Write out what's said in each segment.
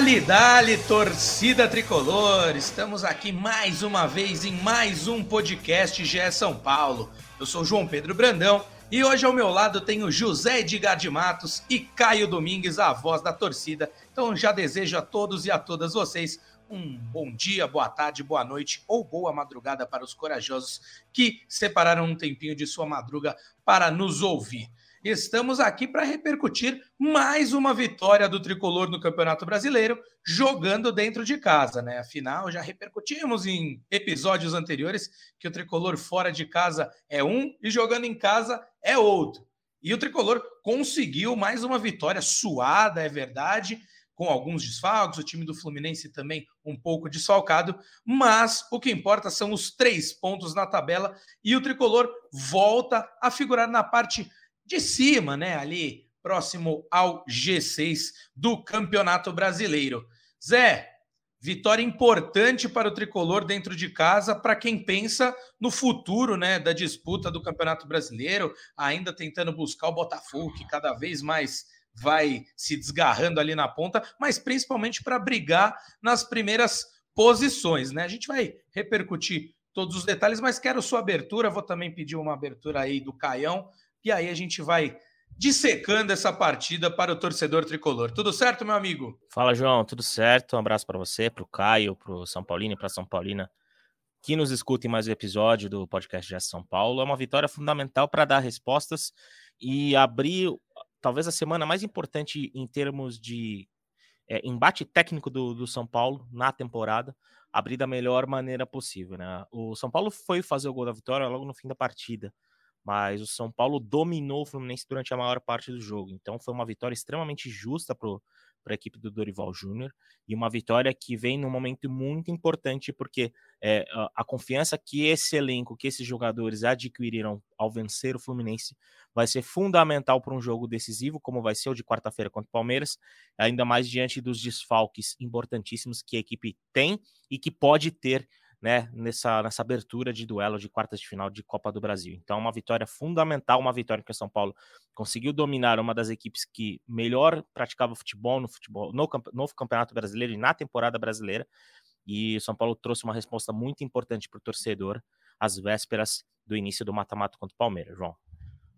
Dali, dali, torcida tricolor! Estamos aqui mais uma vez em mais um podcast GE São Paulo. Eu sou João Pedro Brandão e hoje ao meu lado tenho José Edgar de Matos e Caio Domingues, a voz da torcida. Então já desejo a todos e a todas vocês um bom dia, boa tarde, boa noite ou boa madrugada para os corajosos que separaram um tempinho de sua madruga para nos ouvir estamos aqui para repercutir mais uma vitória do tricolor no Campeonato Brasileiro, jogando dentro de casa, né? Afinal, já repercutimos em episódios anteriores que o tricolor fora de casa é um e jogando em casa é outro. E o tricolor conseguiu mais uma vitória suada, é verdade, com alguns desfalques, o time do Fluminense também um pouco desfalcado, mas o que importa são os três pontos na tabela e o tricolor volta a figurar na parte de cima, né? Ali próximo ao G6 do Campeonato Brasileiro. Zé, vitória importante para o tricolor dentro de casa, para quem pensa no futuro, né, da disputa do Campeonato Brasileiro, ainda tentando buscar o Botafogo, que cada vez mais vai se desgarrando ali na ponta, mas principalmente para brigar nas primeiras posições, né? A gente vai repercutir todos os detalhes, mas quero sua abertura, vou também pedir uma abertura aí do Caião e aí a gente vai dissecando essa partida para o torcedor tricolor. Tudo certo, meu amigo? Fala, João, tudo certo? Um abraço para você, para o Caio, para o São Paulino e para São Paulina que nos escutem mais um episódio do podcast de São Paulo. É uma vitória fundamental para dar respostas e abrir talvez a semana mais importante em termos de é, embate técnico do, do São Paulo na temporada, abrir da melhor maneira possível. Né? O São Paulo foi fazer o gol da vitória logo no fim da partida mas o São Paulo dominou o Fluminense durante a maior parte do jogo. Então foi uma vitória extremamente justa para a equipe do Dorival Júnior e uma vitória que vem num momento muito importante porque é, a, a, confiança que esse elenco, que esses jogadores adquiriram ao vencer o Fluminense vai ser fundamental para um jogo decisivo, como vai ser o de quarta-feira contra o Palmeiras, ainda mais diante dos desfalques importantíssimos que a equipe tem e que pode ter né, nessa, nessa abertura de duelo de quartas de final de Copa do Brasil. Então, uma vitória fundamental, uma vitória que o São Paulo conseguiu dominar uma das equipes que melhor praticava futebol no futebol no, no Campeonato Brasileiro e na temporada brasileira. E o São Paulo trouxe uma resposta muito importante para o torcedor às vésperas do início do mata-mata contra o Palmeiras, João.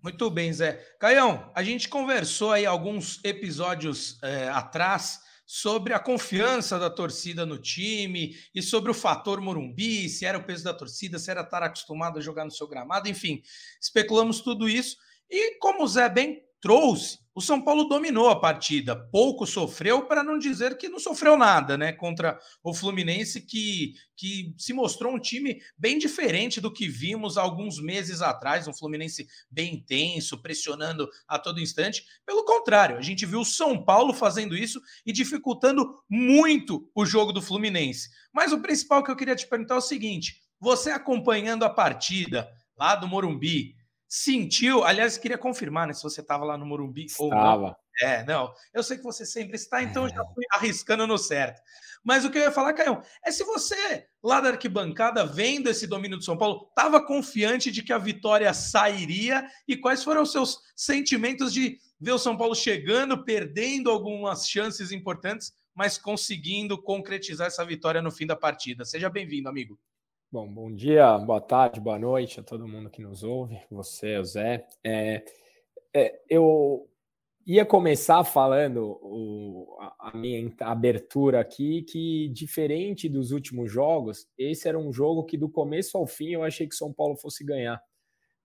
Muito bem, Zé. Caião, a gente conversou aí alguns episódios é, atrás sobre a confiança da torcida no time e sobre o fator Morumbi, se era o peso da torcida, se era estar acostumado a jogar no seu gramado, enfim, especulamos tudo isso. E como o Zé bem trouxe, o São Paulo dominou a partida, pouco sofreu, para não dizer que não sofreu nada, né? Contra o Fluminense, que, que se mostrou um time bem diferente do que vimos alguns meses atrás, um Fluminense bem intenso, pressionando a todo instante. Pelo contrário, a gente viu o São Paulo fazendo isso e dificultando muito o jogo do Fluminense. Mas o principal que eu queria te perguntar é o seguinte: você acompanhando a partida lá do Morumbi, sentiu, aliás, queria confirmar, né, se você estava lá no Morumbi estava. ou não. É, não, eu sei que você sempre está, então é. já fui arriscando no certo. Mas o que eu ia falar, Caio, é se você, lá da arquibancada, vendo esse domínio do São Paulo, estava confiante de que a vitória sairia e quais foram os seus sentimentos de ver o São Paulo chegando, perdendo algumas chances importantes, mas conseguindo concretizar essa vitória no fim da partida. Seja bem-vindo, amigo. Bom, bom dia, boa tarde, boa noite a todo mundo que nos ouve, você, o Zé. É, é, eu ia começar falando o, a, minha abertura aqui, que diferente dos últimos jogos, esse era um jogo que do começo ao fim eu achei que São Paulo fosse ganhar,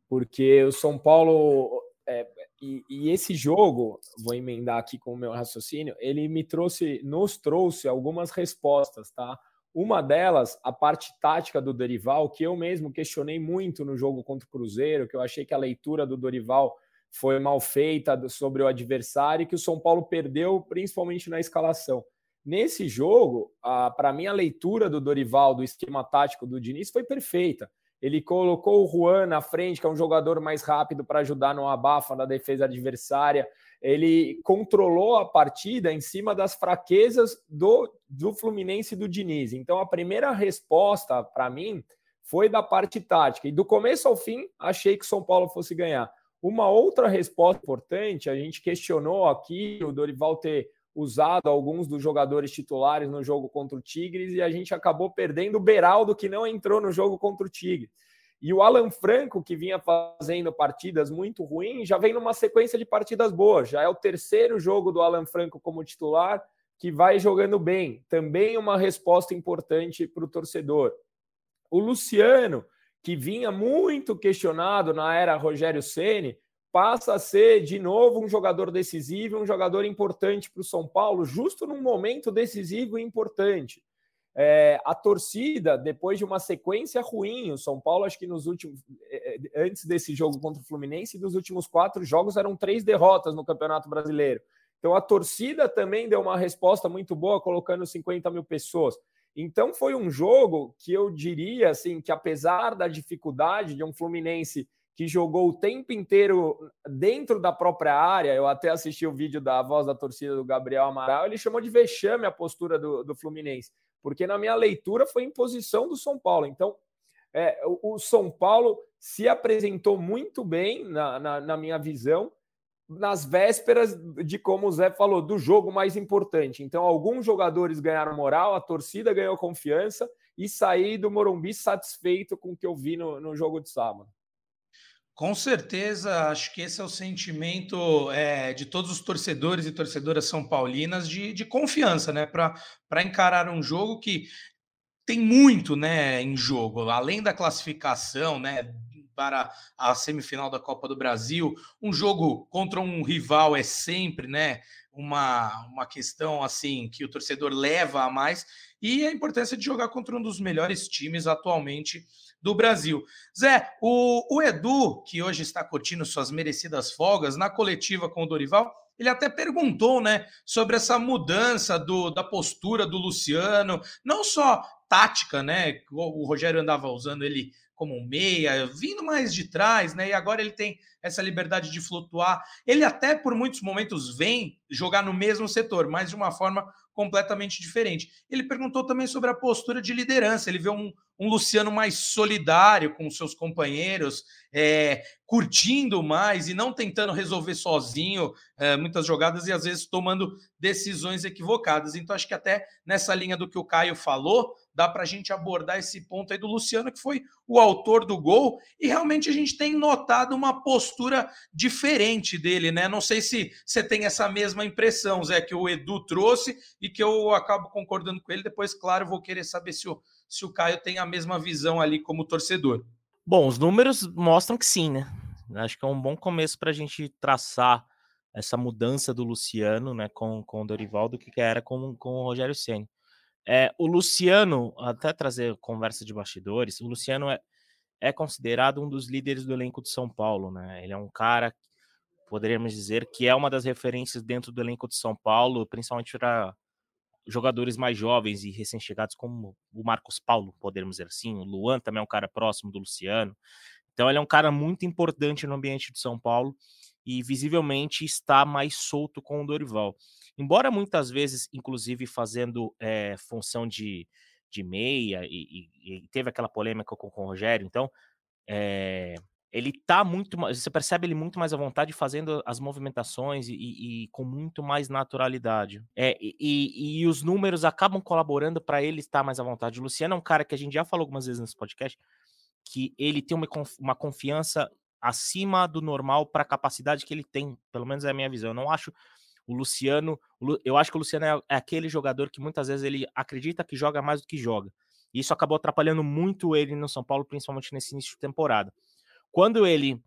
porque o São Paulo é, e, e, esse jogo, vou emendar aqui com o meu raciocínio, ele me trouxe, nos trouxe algumas respostas, tá? Uma delas, a parte tática do Dorival, que eu mesmo questionei muito no jogo contra o Cruzeiro, que eu achei que a leitura do Dorival foi mal feita sobre o adversário e que o São Paulo perdeu, principalmente na escalação. Nesse jogo, para mim, a leitura do Dorival, do esquema tático do Diniz, foi perfeita. Ele colocou o Juan na frente, que é um jogador mais rápido para ajudar no abafa na defesa adversária ele controlou a partida em cima das fraquezas do, do Fluminense e do Diniz. Então, a primeira resposta para mim foi da parte tática. E do começo ao fim, achei que São Paulo fosse ganhar. Uma outra resposta importante, a gente questionou aqui o Dorival ter usado alguns dos jogadores titulares no jogo contra o Tigres e a gente acabou perdendo o Beraldo, que não entrou no jogo contra o Tigres. E o Alan Franco, que vinha fazendo partidas muito ruins, já vem numa sequência de partidas boas. Já é o terceiro jogo do Alan Franco como titular, que vai jogando bem. Também uma resposta importante para o torcedor. O Luciano, que vinha muito questionado na era Rogério Ceni, passa a ser de novo um jogador decisivo, um jogador importante para o São Paulo, justo num momento decisivo e importante. É, a torcida, depois de uma sequência ruim, o São Paulo, acho que nos últimos, é, é, antes desse jogo contra o Fluminense, dos últimos quatro jogos eram três derrotas no Campeonato Brasileiro. Então a torcida também deu uma resposta muito boa, colocando 50 mil pessoas. Então foi um jogo que eu diria assim que apesar da dificuldade de um Fluminense que jogou o tempo inteiro dentro da própria área. Eu até assisti o vídeo da voz da torcida do Gabriel Amaral. Ele chamou de vexame a postura do, do Fluminense, porque na minha leitura foi imposição do São Paulo. Então, é, o, São Paulo se apresentou muito bem, na, na, na minha visão, nas vésperas de, como o Zé falou, do jogo mais importante. Então, alguns jogadores ganharam moral, a torcida ganhou confiança e saí do Morumbi satisfeito com o que eu vi no, no jogo de sábado. Com certeza, acho que esse é o sentimento é, de todos os torcedores e torcedoras são paulinas de, de confiança, né? Para encarar um jogo que tem muito né, em jogo, além da classificação, né? Para a semifinal da Copa do Brasil, um jogo contra um rival é sempre, né? Uma, uma questão assim que o torcedor leva a mais e a importância de jogar contra um dos melhores times atualmente do Brasil. Zé, o, o Edu, que hoje está curtindo suas merecidas folgas, na coletiva com o Dorival, ele até perguntou, né, sobre essa mudança do, da postura do Luciano, não só tática, né? O, o Rogério andava usando ele como um meia, vindo mais de trás, né? E agora ele tem essa liberdade de flutuar. Ele até por muitos momentos vem jogar no mesmo setor, mas de uma forma completamente diferente. Ele perguntou também sobre a postura de liderança. Ele vê um, um Luciano mais solidário com seus companheiros, é, curtindo mais e não tentando resolver sozinho é, muitas jogadas e às vezes tomando decisões equivocadas. Então, acho que até nessa linha do que o Caio falou, dá para a gente abordar esse ponto aí do Luciano, que foi o autor do gol, e realmente a gente tem notado uma postura diferente dele, né? Não sei se você tem essa mesma impressão, Zé, que o Edu trouxe e que eu acabo concordando com ele. Depois, claro, vou querer saber se o, se o Caio tem a mesma visão ali como torcedor. Bom, os números mostram que sim, né? Acho que é um bom começo para a gente traçar essa mudança do Luciano, né, com, com o Dorival, do que era com, com o Rogério Ceni. É, o Luciano, até trazer conversa de bastidores, o Luciano é, é considerado um dos líderes do elenco de São Paulo, né? Ele é um cara, poderíamos dizer, que é uma das referências dentro do elenco de São Paulo, principalmente para jogadores mais jovens e recém-chegados, como o Marcos Paulo, podemos dizer assim. O Luan também é um cara próximo do Luciano. Então, ele é um cara muito importante no ambiente de São Paulo e visivelmente está mais solto com o Dorival. Embora muitas vezes, inclusive, fazendo é, função de, de meia, e, e, e, teve aquela polêmica com, com o Rogério, então é, ele tá muito mais. Você percebe ele muito mais à vontade fazendo as movimentações e, e com muito mais naturalidade. É, e, os números acabam colaborando para ele estar mais à vontade. O Luciano é um cara que a gente já falou algumas vezes nesse podcast, que ele tem uma, uma confiança acima do normal para a capacidade que ele tem, pelo menos é a minha visão. Eu não acho o Luciano, eu acho que o Luciano é, é aquele jogador que muitas vezes ele acredita que joga mais do que joga. E isso acabou atrapalhando muito ele no São Paulo, principalmente nesse início de temporada. Quando ele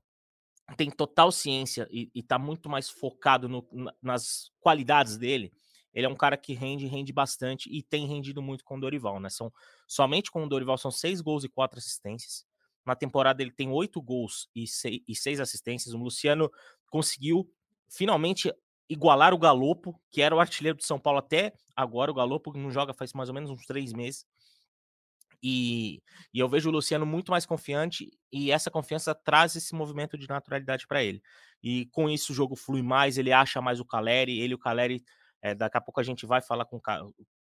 tem total ciência e, está muito mais focado no, nas qualidades dele, ele é um cara que rende, rende bastante e tem rendido muito com o Dorival, né? São, somente com o Dorival são seis gols e quatro assistências. Na temporada ele tem oito gols e seis, assistências. O Luciano conseguiu finalmente igualar o Galopo, que era o artilheiro de São Paulo até agora. O Galopo não joga faz mais ou menos uns três meses. E, e, eu vejo o Luciano muito mais confiante e essa confiança traz esse movimento de naturalidade para ele. E com isso o jogo flui mais, ele acha mais o Caleri, ele o Caleri, é, daqui a pouco a gente vai falar com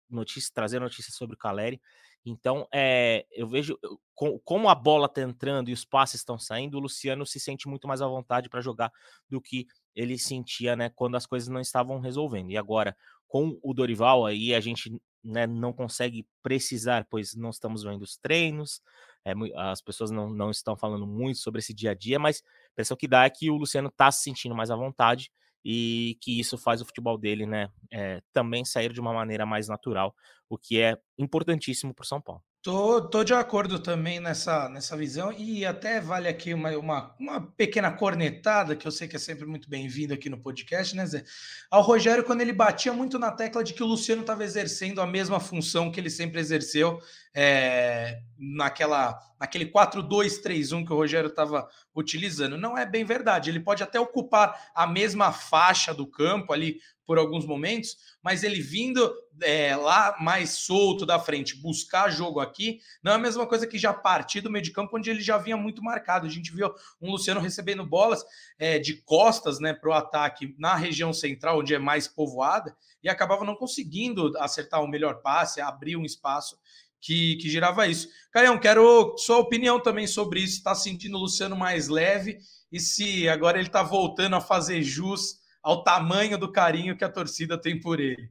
notícias, trazer notícias sobre o Caleri. Então, é, eu vejo com, como a bola está entrando e os passes estão saindo, o Luciano se sente muito mais à vontade para jogar do que ele sentia né, quando as coisas não estavam resolvendo. E agora, com o Dorival, aí a gente né, não consegue precisar, pois não estamos vendo os treinos, é, as pessoas não, não estão falando muito sobre esse dia a dia, mas a impressão que dá é que o Luciano está se sentindo mais à vontade e que isso faz o futebol dele, né, é, também sair de uma maneira mais natural, o que é importantíssimo para o São Paulo. Tô, tô de acordo também nessa, nessa visão e até vale aqui uma, uma, uma pequena cornetada, que eu sei que é sempre muito bem-vindo aqui no podcast, né, Zé? Ao Rogério, quando ele batia muito na tecla de que o Luciano estava exercendo a mesma função que ele sempre exerceu é, naquela, naquele 4-2-3-1 que o Rogério estava utilizando. Não é bem verdade. Ele pode até ocupar a mesma faixa do campo ali por alguns momentos, mas ele vindo é, lá mais solto da frente, buscar jogo aqui, não é a mesma coisa que já partir do meio de campo, onde ele já vinha muito marcado. A gente viu um Luciano recebendo bolas é, de costas né, para o ataque na região central, onde é mais povoada, e acabava não conseguindo acertar o melhor passe, abrir um espaço que, que girava isso. Caião, quero sua opinião também sobre isso. Está sentindo o Luciano mais leve e se agora ele está voltando a fazer jus ao tamanho do carinho que a torcida tem por ele.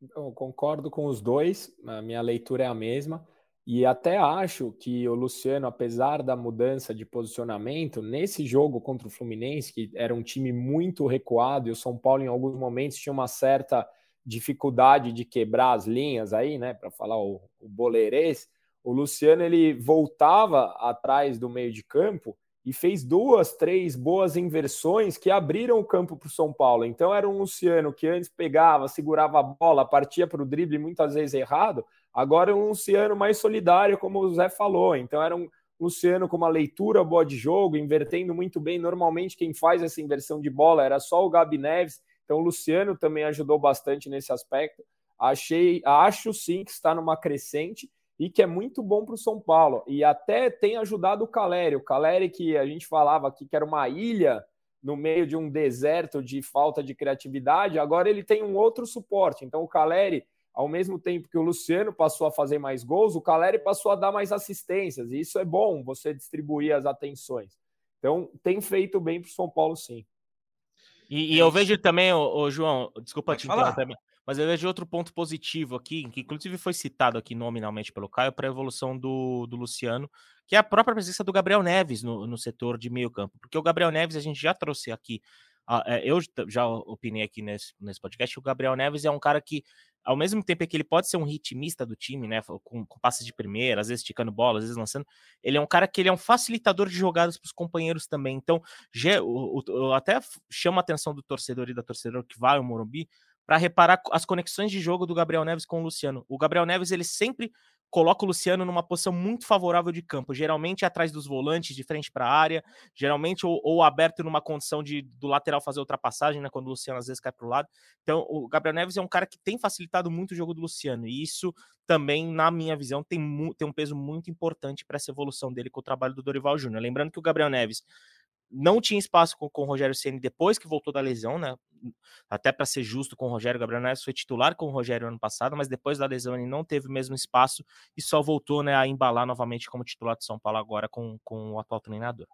Eu concordo com os dois, a minha leitura é a mesma. E até acho que o Luciano, apesar da mudança de posicionamento, nesse jogo contra o Fluminense, que era um time muito recuado, e o São Paulo, em alguns momentos, tinha uma certa dificuldade de quebrar as linhas aí, né? Para falar o, o boleirês, o Luciano ele voltava atrás do meio de campo e fez duas, três boas inversões que abriram o campo para o São Paulo. Então era um Luciano que antes pegava, segurava a bola, partia para o drible muitas vezes errado. Agora é um Luciano mais solidário, como o Zé falou. Então era um Luciano com uma leitura boa de jogo, invertendo muito bem. Normalmente quem faz essa inversão de bola era só o Gabi Neves. Então o Luciano também ajudou bastante nesse aspecto. Achei, acho sim que está numa crescente e que é muito bom para o São Paulo. E até tem ajudado o Caleri. O Caleri, que a gente falava aqui que era uma ilha no meio de um deserto de falta de criatividade, agora ele tem um outro suporte. Então o Caleri, ao mesmo tempo que o Luciano passou a fazer mais gols, o Caleri passou a dar mais assistências. E isso é bom, você distribuir as atenções. Então tem feito bem para o São Paulo, sim. E, e eu vejo também, o João, desculpa Pode te interromper, mas eu vejo outro ponto positivo aqui, que inclusive foi citado aqui nominalmente pelo Caio, para a evolução do, do Luciano, que é a própria presença do Gabriel Neves no, no setor de meio campo. Porque o Gabriel Neves, a gente já trouxe aqui, uh, eu já opinei aqui nesse, nesse podcast, o Gabriel Neves é um cara que ao mesmo tempo que ele pode ser um ritmista do time, né, com, com passes de primeira, às vezes esticando bola, às vezes lançando, ele é um cara que ele é um facilitador de jogadas para os companheiros também. Então, já, o, o, até chama a atenção do torcedor e da torcedora que vai ao Morumbi para reparar as conexões de jogo do Gabriel Neves com o Luciano. O Gabriel Neves ele sempre coloca o Luciano numa posição muito favorável de campo, geralmente atrás dos volantes, de frente para a área, geralmente ou, ou, aberto numa condição de do lateral fazer ultrapassagem, né, quando o Luciano às vezes cai para o lado. Então, o Gabriel Neves é um cara que tem facilitado muito o jogo do Luciano, e isso também, na minha visão, tem, tem um peso muito importante para essa evolução dele com o trabalho do Dorival Júnior. Lembrando que o Gabriel Neves não tinha espaço com, com o Rogério Ceni depois que voltou da lesão, né? Até para ser justo com o Rogério, Gabriel Neves foi titular com o Rogério ano passado, mas depois da lesão ele não teve o mesmo espaço e só voltou né, a embalar novamente como titular de São Paulo agora com, com o atual treinador.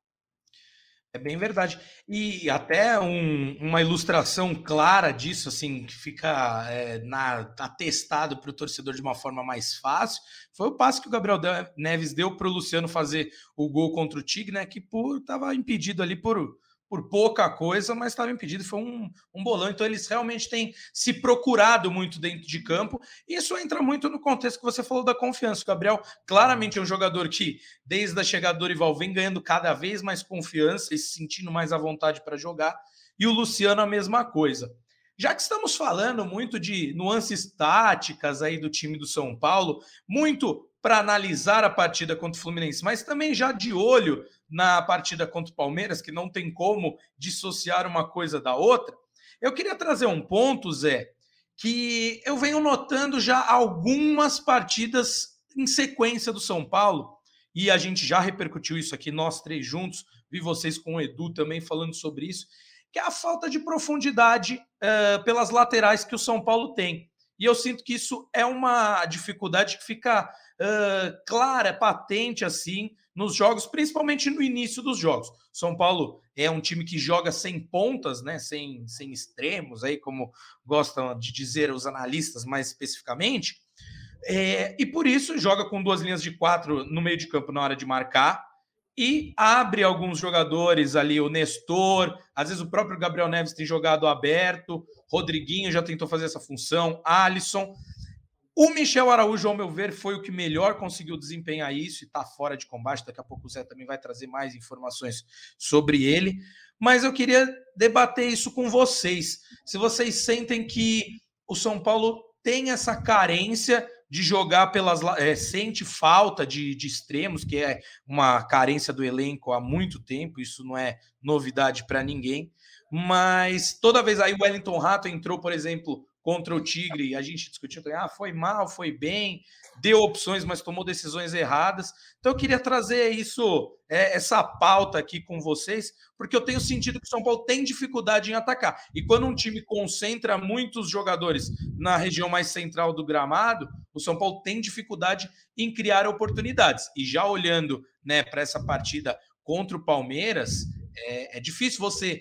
É bem verdade. E até um, uma ilustração clara disso, assim, que fica é, na, atestado para o torcedor de uma forma mais fácil, foi o passe que o Gabriel Neves deu para o Luciano fazer o gol contra o Tigre, né? Que estava impedido ali por por pouca coisa, mas estava impedido. Foi um, um bolão. Então, eles realmente têm se procurado muito dentro de campo. Isso entra muito no contexto que você falou da confiança. O Gabriel claramente é um jogador que, desde a chegada do Dorival, vem ganhando cada vez mais confiança e se sentindo mais à vontade para jogar. E o Luciano, a mesma coisa. Já que estamos falando muito de nuances táticas aí do time do São Paulo, muito para analisar a partida contra o Fluminense, mas também já de olho na partida contra o Palmeiras, que não tem como dissociar uma coisa da outra. Eu queria trazer um ponto, Zé, que eu venho notando já algumas partidas em sequência do São Paulo, e a gente já repercutiu isso aqui, nós três juntos, vi vocês com o Edu também falando sobre isso, que é a falta de profundidade uh, pelas laterais que o São Paulo tem. E eu sinto que isso é uma dificuldade que fica uh, clara, patente assim nos jogos, principalmente no início dos jogos. São Paulo é um time que joga sem pontas, né? Sem, sem extremos, aí como gostam de dizer os analistas mais especificamente. É, e por isso joga com duas linhas de quatro no meio de campo na hora de marcar e abre alguns jogadores ali, o Nestor, às vezes o próprio Gabriel Neves tem jogado aberto, Rodriguinho já tentou fazer essa função, Alisson. O Michel Araújo, ao meu ver, foi o que melhor conseguiu desempenhar isso e está fora de combate. Daqui a pouco o Zé também vai trazer mais informações sobre ele. Mas eu queria debater isso com vocês. Se vocês sentem que o São Paulo tem essa carência de jogar pelas. É, sente falta de, de extremos, que é uma carência do elenco há muito tempo, isso não é novidade para ninguém. Mas toda vez aí o Wellington Rato entrou, por exemplo, contra o Tigre, a gente discutiu, ah, foi mal, foi bem, deu opções, mas tomou decisões erradas. Então eu queria trazer isso, é, essa pauta aqui com vocês, porque eu tenho sentido que o São Paulo tem dificuldade em atacar. E quando um time concentra muitos jogadores na região mais central do gramado, o São Paulo tem dificuldade em criar oportunidades. E já olhando né, para essa partida contra o Palmeiras, é, é difícil você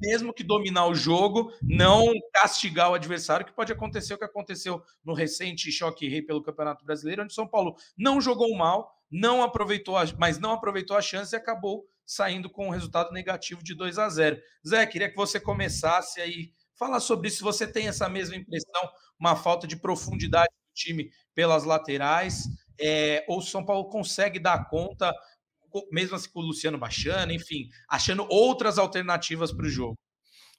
mesmo que dominar o jogo, não castigar o adversário, que pode acontecer o que aconteceu no recente choque rei pelo Campeonato Brasileiro, onde São Paulo não jogou mal, não aproveitou, a, mas não aproveitou a chance e acabou saindo com um resultado negativo de 2 a 0. Zé, queria que você começasse aí falar sobre isso, se você tem essa mesma impressão, uma falta de profundidade do time pelas laterais, é, ou São Paulo consegue dar conta mesmo assim com o Luciano baixando, enfim, achando outras alternativas para o jogo.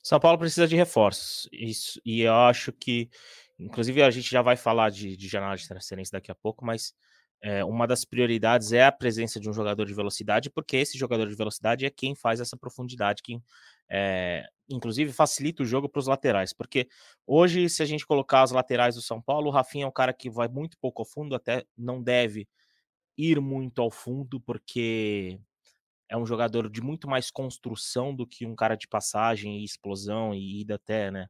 São Paulo precisa de reforços. Isso, e eu acho que, inclusive, a gente já vai falar de, de janela de transferência daqui a pouco, mas é, uma das prioridades é a presença de um jogador de velocidade, porque esse jogador de velocidade é quem faz essa profundidade, quem é, inclusive facilita o jogo para os laterais. Porque hoje, se a gente colocar as laterais do São Paulo, o Rafinha é um cara que vai muito pouco ao fundo, até não deve ir muito ao fundo, porque é um jogador de muito mais construção do que um cara de passagem e explosão e ida até, né,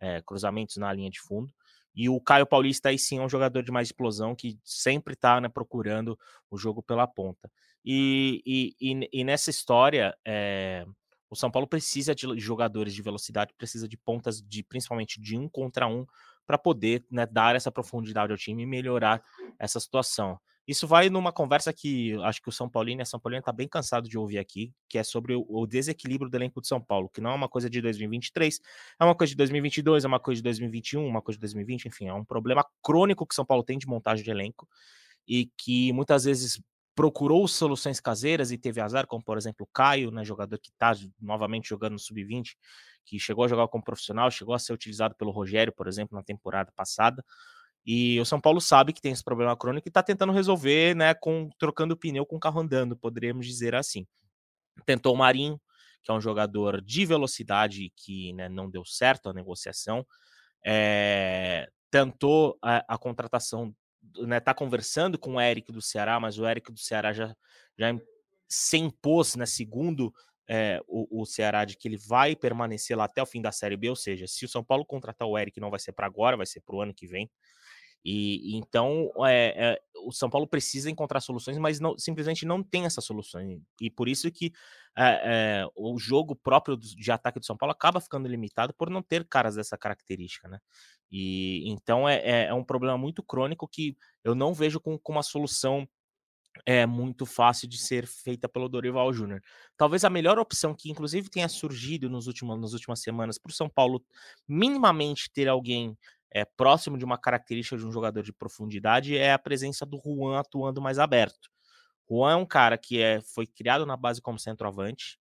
é, cruzamentos na linha de fundo. E o Caio Paulista aí sim é um jogador de mais explosão que sempre está né, procurando o jogo pela ponta. E, e, e, e nessa história, é, o São Paulo precisa de jogadores de velocidade, precisa de pontas de principalmente de um contra um para poder né, dar essa profundidade ao time e melhorar essa situação. Isso vai numa conversa que acho que o São Paulino e a São Paulina está bem cansado de ouvir aqui, que é sobre o, o, desequilíbrio do elenco de São Paulo, que não é uma coisa de 2023, é uma coisa de 2022, é uma coisa de 2021, uma coisa de 2020, enfim, é um problema crônico que São Paulo tem de montagem de elenco e que muitas vezes procurou soluções caseiras e teve azar, como por exemplo o Caio, né, jogador que está novamente jogando no sub-20, que chegou a jogar como profissional, chegou a ser utilizado pelo Rogério, por exemplo, na temporada passada. E o São Paulo sabe que tem esse problema crônico e está tentando resolver, né, com trocando pneu com o carro andando, poderíamos dizer assim. Tentou o Marinho, que é um jogador de velocidade que né, não deu certo a negociação. É, tentou a, a contratação, né, tá conversando com o Eric do Ceará, mas o Eric do Ceará já, já se impôs, né, segundo é, o, o, Ceará, de que ele vai permanecer lá até o fim da Série B, ou seja, se o São Paulo contratar o Eric, não vai ser para agora, vai ser para o ano que vem. E, então é, é, o São Paulo precisa encontrar soluções, mas não, simplesmente não tem essa solução. E por isso que é, o jogo próprio de ataque do São Paulo acaba ficando limitado por não ter caras dessa característica, né? E então é, é um problema muito crônico que eu não vejo com, com uma solução é muito fácil de ser feita pelo Dorival Júnior. Talvez a melhor opção que, inclusive, tenha surgido nos últimos, nas últimas semanas para o São Paulo minimamente ter alguém é, próximo de uma característica de um jogador de profundidade é a presença do Juan atuando mais aberto. Juan é um cara que é, foi criado na base como centroavante,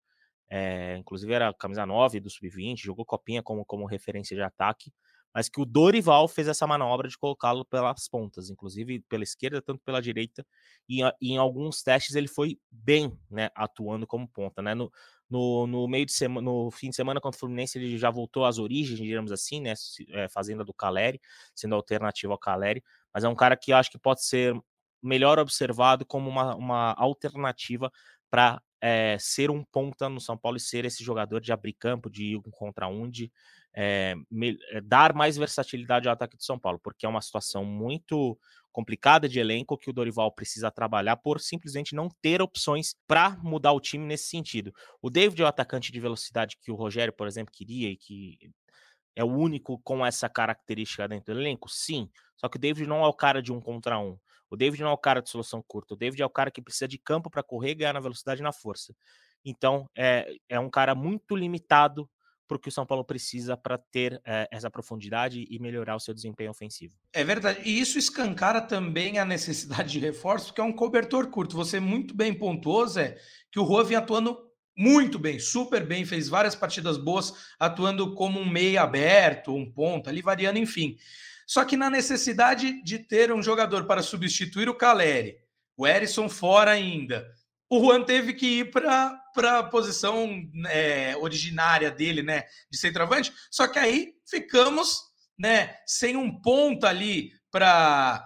é, inclusive era camisa 9 do sub-20, jogou copinha como, como referência de ataque, mas que o Dorival fez essa manobra de colocá-lo pelas pontas, inclusive pela esquerda, tanto pela direita, e, e, em alguns testes ele foi bem, né, atuando como ponta, né, no, no, no meio de semana, no fim de semana contra o Fluminense, ele já voltou às origens, digamos assim, né? É, fazenda do Caleri, sendo alternativa ao Caleri, mas é um cara que eu acho que pode ser melhor observado como uma, uma alternativa para é, ser um ponta no São Paulo e ser esse jogador de abrir campo, de ir um contra um, de é, me, é, dar mais versatilidade ao ataque de São Paulo, porque é uma situação muito complicada de elenco que o Dorival precisa trabalhar por simplesmente não ter opções para mudar o time nesse sentido. O David é o atacante de velocidade que o Rogério, por exemplo, queria e que é o único com essa característica dentro do elenco? Sim. Só que o David não é o cara de um contra um. O David não é o cara de solução curta. O David é o cara que precisa de campo para correr, ganhar na velocidade e na força. Então, é, é um cara muito limitado para o que o São Paulo precisa para ter é, essa profundidade e melhorar o seu desempenho ofensivo. É verdade. E isso escancara também a necessidade de reforço, porque é um cobertor curto. Você muito bem pontuou, Zé, que o Juan vinha atuando muito bem, super bem, fez várias partidas boas, atuando como um meia aberto, um ponto ali, variando, enfim. Só que na necessidade de ter um jogador para substituir o Caleri, o Erisson fora ainda, o Juan teve que ir para a posição é, originária dele, né, de centroavante. Só que aí ficamos, né, sem um ponto ali para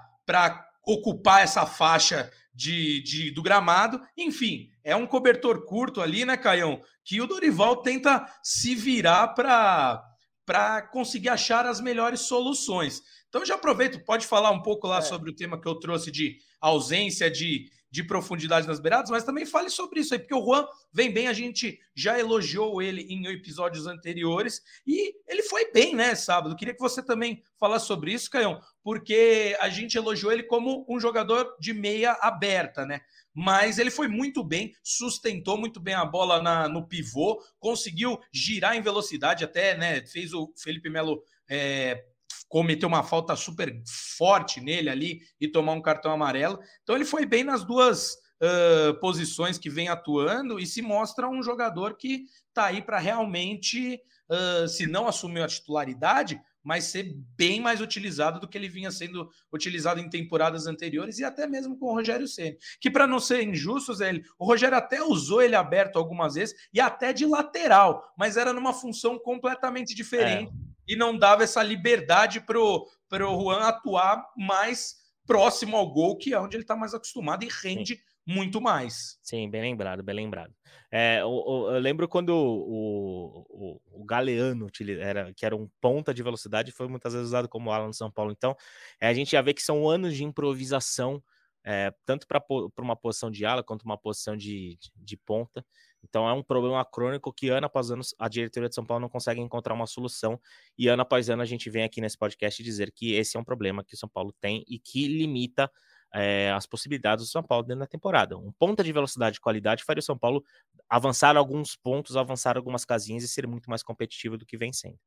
ocupar essa faixa de, de, do gramado. Enfim, é um cobertor curto ali, né, Caião? Que o Dorival tenta se virar para conseguir achar as melhores soluções. Então já aproveito, pode falar um pouco lá é. sobre o tema que eu trouxe de ausência de de profundidade nas beiradas, mas também fale sobre isso aí, porque o Juan vem bem, a gente já elogiou ele em episódios anteriores e ele foi bem, né, sábado. Queria que você também falasse sobre isso, Caião, porque a gente elogiou ele como um jogador de meia aberta, né? Mas ele foi muito bem, sustentou muito bem a bola na, no pivô, conseguiu girar em velocidade, até né, fez o Felipe Melo é, cometeu uma falta super forte nele ali e tomar um cartão amarelo. Então ele foi bem nas duas uh, posições que vem atuando e se mostra um jogador que está aí para realmente, uh, se não assumir a titularidade, mas ser bem mais utilizado do que ele vinha sendo utilizado em temporadas anteriores e até mesmo com o Rogério Ceni. Que para não ser injusto, Zé, o Rogério até usou ele aberto algumas vezes e até de lateral, mas era numa função completamente diferente. É e não dava essa liberdade para o Juan atuar mais próximo ao gol, que é onde ele está mais acostumado e rende Sim. muito mais. Sim, bem lembrado, bem lembrado. É, eu, eu lembro quando o, o, o, Galeano, era, que era um ponta de velocidade, foi muitas vezes usado como ala no São Paulo. Então, é, a gente já vê que são anos de improvisação, é, tanto para uma posição de ala quanto uma posição de, de, de ponta. Então é um problema crônico que ano após ano a diretoria de São Paulo não consegue encontrar uma solução. E ano após ano a gente vem aqui nesse podcast dizer que esse é um problema que o São Paulo tem e que limita é, as possibilidades do São Paulo dentro da temporada. Um ponta de velocidade e qualidade faria o São Paulo avançar alguns pontos, avançar algumas casinhas e ser muito mais competitivo do que vem sendo.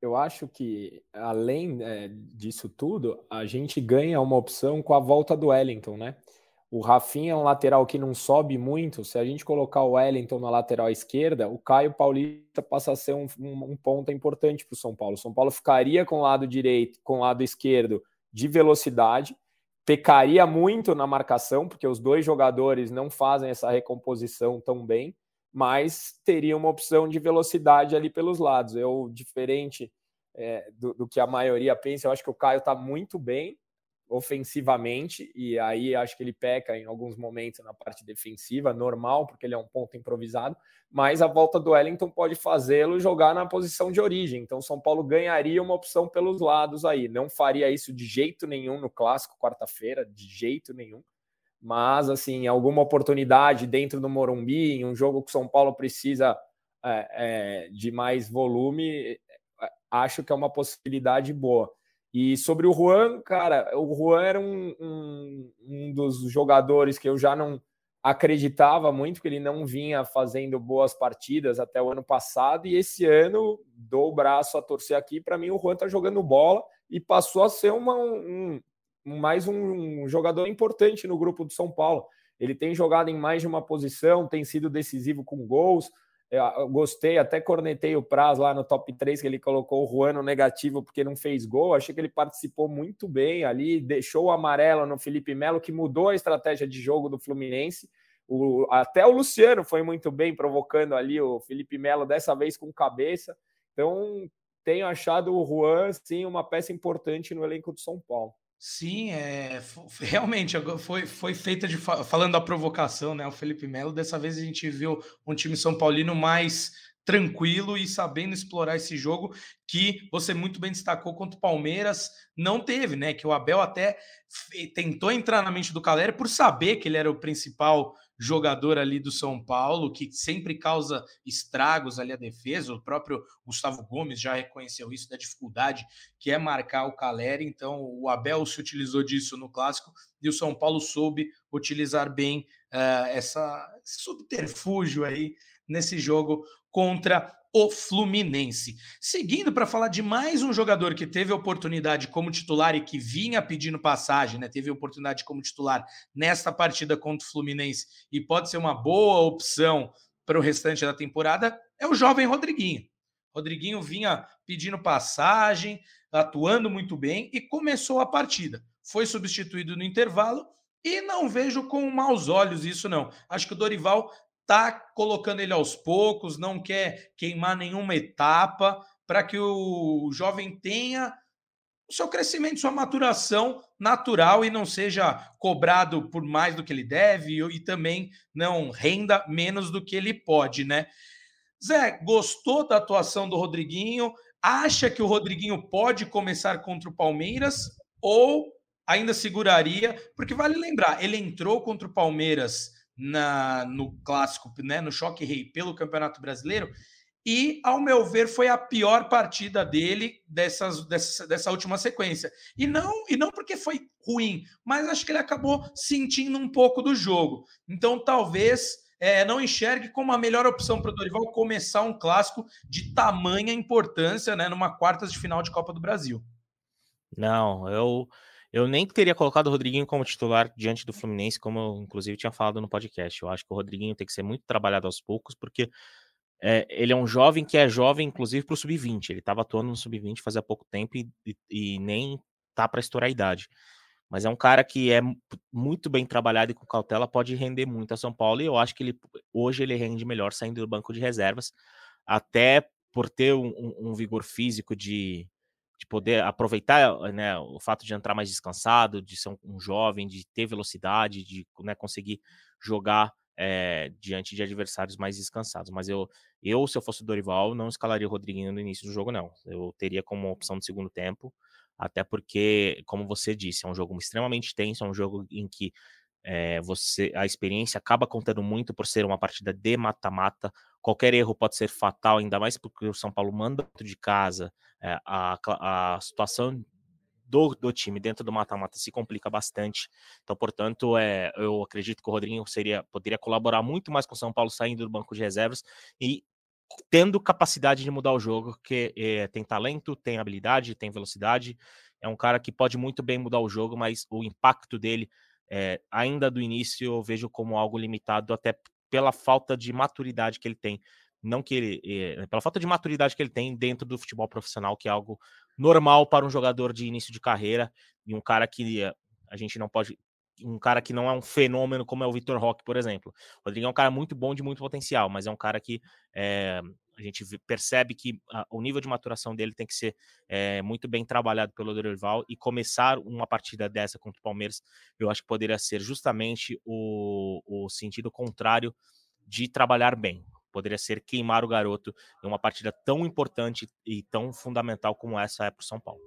Eu acho que, além é, disso tudo, a gente ganha uma opção com a volta do Wellington, né? O Rafinha é um lateral que não sobe muito. Se a gente colocar o Wellington na lateral esquerda, o Caio Paulista passa a ser um, um, um ponto importante para o São Paulo. O São Paulo ficaria com o lado direito, com o lado esquerdo de velocidade, pecaria muito na marcação, porque os dois jogadores não fazem essa recomposição tão bem, mas teria uma opção de velocidade ali pelos lados. Eu, diferente é, do, do que a maioria pensa, eu acho que o Caio está muito bem ofensivamente, e aí acho que ele peca em alguns momentos na parte defensiva, normal, porque ele é um ponto improvisado, mas a volta do Wellington pode fazê-lo jogar na posição de origem. Então, São Paulo ganharia uma opção pelos lados aí. Não faria isso de jeito nenhum no clássico quarta-feira, de jeito nenhum. Mas, assim, alguma oportunidade dentro do Morumbi, em um jogo que São Paulo precisa é, é, de mais volume, é, acho que é uma possibilidade boa. E sobre o Juan, cara, o Juan era um, um, um dos jogadores que eu já não acreditava muito, que ele não vinha fazendo boas partidas até o ano passado, e esse ano dou o braço a torcer aqui. Para mim, o Juan tá jogando bola e passou a ser uma, um, mais um jogador importante no grupo do São Paulo. Ele tem jogado em mais de uma posição, tem sido decisivo com gols. Eu gostei, até cornetei o Praz lá no top 3, que ele colocou o Juan no negativo porque não fez gol. Achei que ele participou muito bem ali, deixou o amarelo no Felipe Melo, que mudou a estratégia de jogo do Fluminense. O, até o Luciano foi muito bem provocando ali o Felipe Melo, dessa vez com cabeça. Então, tenho achado o Juan, sim, uma peça importante no elenco do São Paulo. Sim, é, realmente foi, foi feita de falando da provocação, né? O Felipe Melo. Dessa vez a gente viu um time São Paulino mais tranquilo e sabendo explorar esse jogo que você muito bem destacou contra o Palmeiras não teve, né? Que o Abel até tentou entrar na mente do Caleri por saber que ele era o principal jogador ali do São Paulo, que sempre causa estragos ali a defesa. O próprio Gustavo Gomes já reconheceu isso da dificuldade que é marcar o Caleri. Então o Abel se utilizou disso no clássico e o São Paulo soube utilizar bem uh, essa esse subterfúgio aí nesse jogo contra o Fluminense. Seguindo para falar de mais um jogador que teve oportunidade como titular e que vinha pedindo passagem, né? Teve oportunidade como titular nesta partida contra o Fluminense e pode ser uma boa opção para o restante da temporada, é o jovem Rodriguinho. Rodriguinho vinha pedindo passagem, atuando muito bem e começou a partida. Foi substituído no intervalo e não vejo com maus olhos isso, não. Acho que o Dorival tá colocando ele aos poucos, não quer queimar nenhuma etapa para que o jovem tenha o seu crescimento, sua maturação natural e não seja cobrado por mais do que ele deve e, e também não renda menos do que ele pode, né? Zé, gostou da atuação do Rodriguinho? Acha que o Rodriguinho pode começar contra o Palmeiras ou ainda seguraria? Porque vale lembrar, ele entrou contra o Palmeiras na, no clássico, né, no choque rei pelo Campeonato Brasileiro. E, ao meu ver, foi a pior partida dele dessas, dessa, dessa última sequência. E não, e não porque foi ruim, mas acho que ele acabou sentindo um pouco do jogo. Então, talvez é, não enxergue como a melhor opção para o Dorival começar um clássico de tamanha importância né, numa quartas de final de Copa do Brasil. Não, eu eu nem teria colocado o Rodriguinho como titular diante do Fluminense, como eu inclusive tinha falado no podcast. Eu acho que o Rodriguinho tem que ser muito trabalhado aos poucos, porque é, ele é um jovem que é jovem, inclusive, para o sub-20. Ele estava atuando no sub-20 fazia pouco tempo e, e, e nem tá para estourar a idade. Mas é um cara que é muito bem trabalhado e com cautela pode render muito a São Paulo. E eu acho que ele hoje ele rende melhor saindo do banco de reservas, até por ter um, um, um vigor físico de de poder aproveitar né, o fato de entrar mais descansado, de ser um, um jovem, de ter velocidade, de né, conseguir jogar é, diante de adversários mais descansados. Mas eu, eu, se eu fosse o Dorival, não escalaria o Rodriguinho no início do jogo, não. Eu teria como opção de segundo tempo, até porque, como você disse, é um jogo extremamente tenso, é um jogo em que é, você a experiência acaba contando muito por ser uma partida de mata-mata. Qualquer erro pode ser fatal, ainda mais porque o São Paulo manda dentro de casa. É, a, a situação do, do time dentro do mata-mata se complica bastante. Então, portanto, é, eu acredito que o Rodriguinho seria, poderia colaborar muito mais com o São Paulo saindo do banco de reservas e tendo capacidade de mudar o jogo, que é, tem talento, tem habilidade, tem velocidade. É um cara que pode muito bem mudar o jogo, mas o impacto dele é, ainda do início eu vejo como algo limitado, até pela falta de maturidade que ele tem. Não que ele. É, pela falta de maturidade que ele tem dentro do futebol profissional, que é algo normal para um jogador de início de carreira e um cara que a gente não pode. Um cara que não é um fenômeno como é o Vitor Roque, por exemplo. O Rodrigo é um cara muito bom de muito potencial, mas é um cara que é, a gente percebe que a, o nível de maturação dele tem que ser é, muito bem trabalhado pelo Dorival e começar uma partida dessa contra o Palmeiras, eu acho que poderia ser justamente o, o sentido contrário de trabalhar bem. Poderia ser queimar o garoto em uma partida tão importante e tão fundamental como essa é para o São Paulo.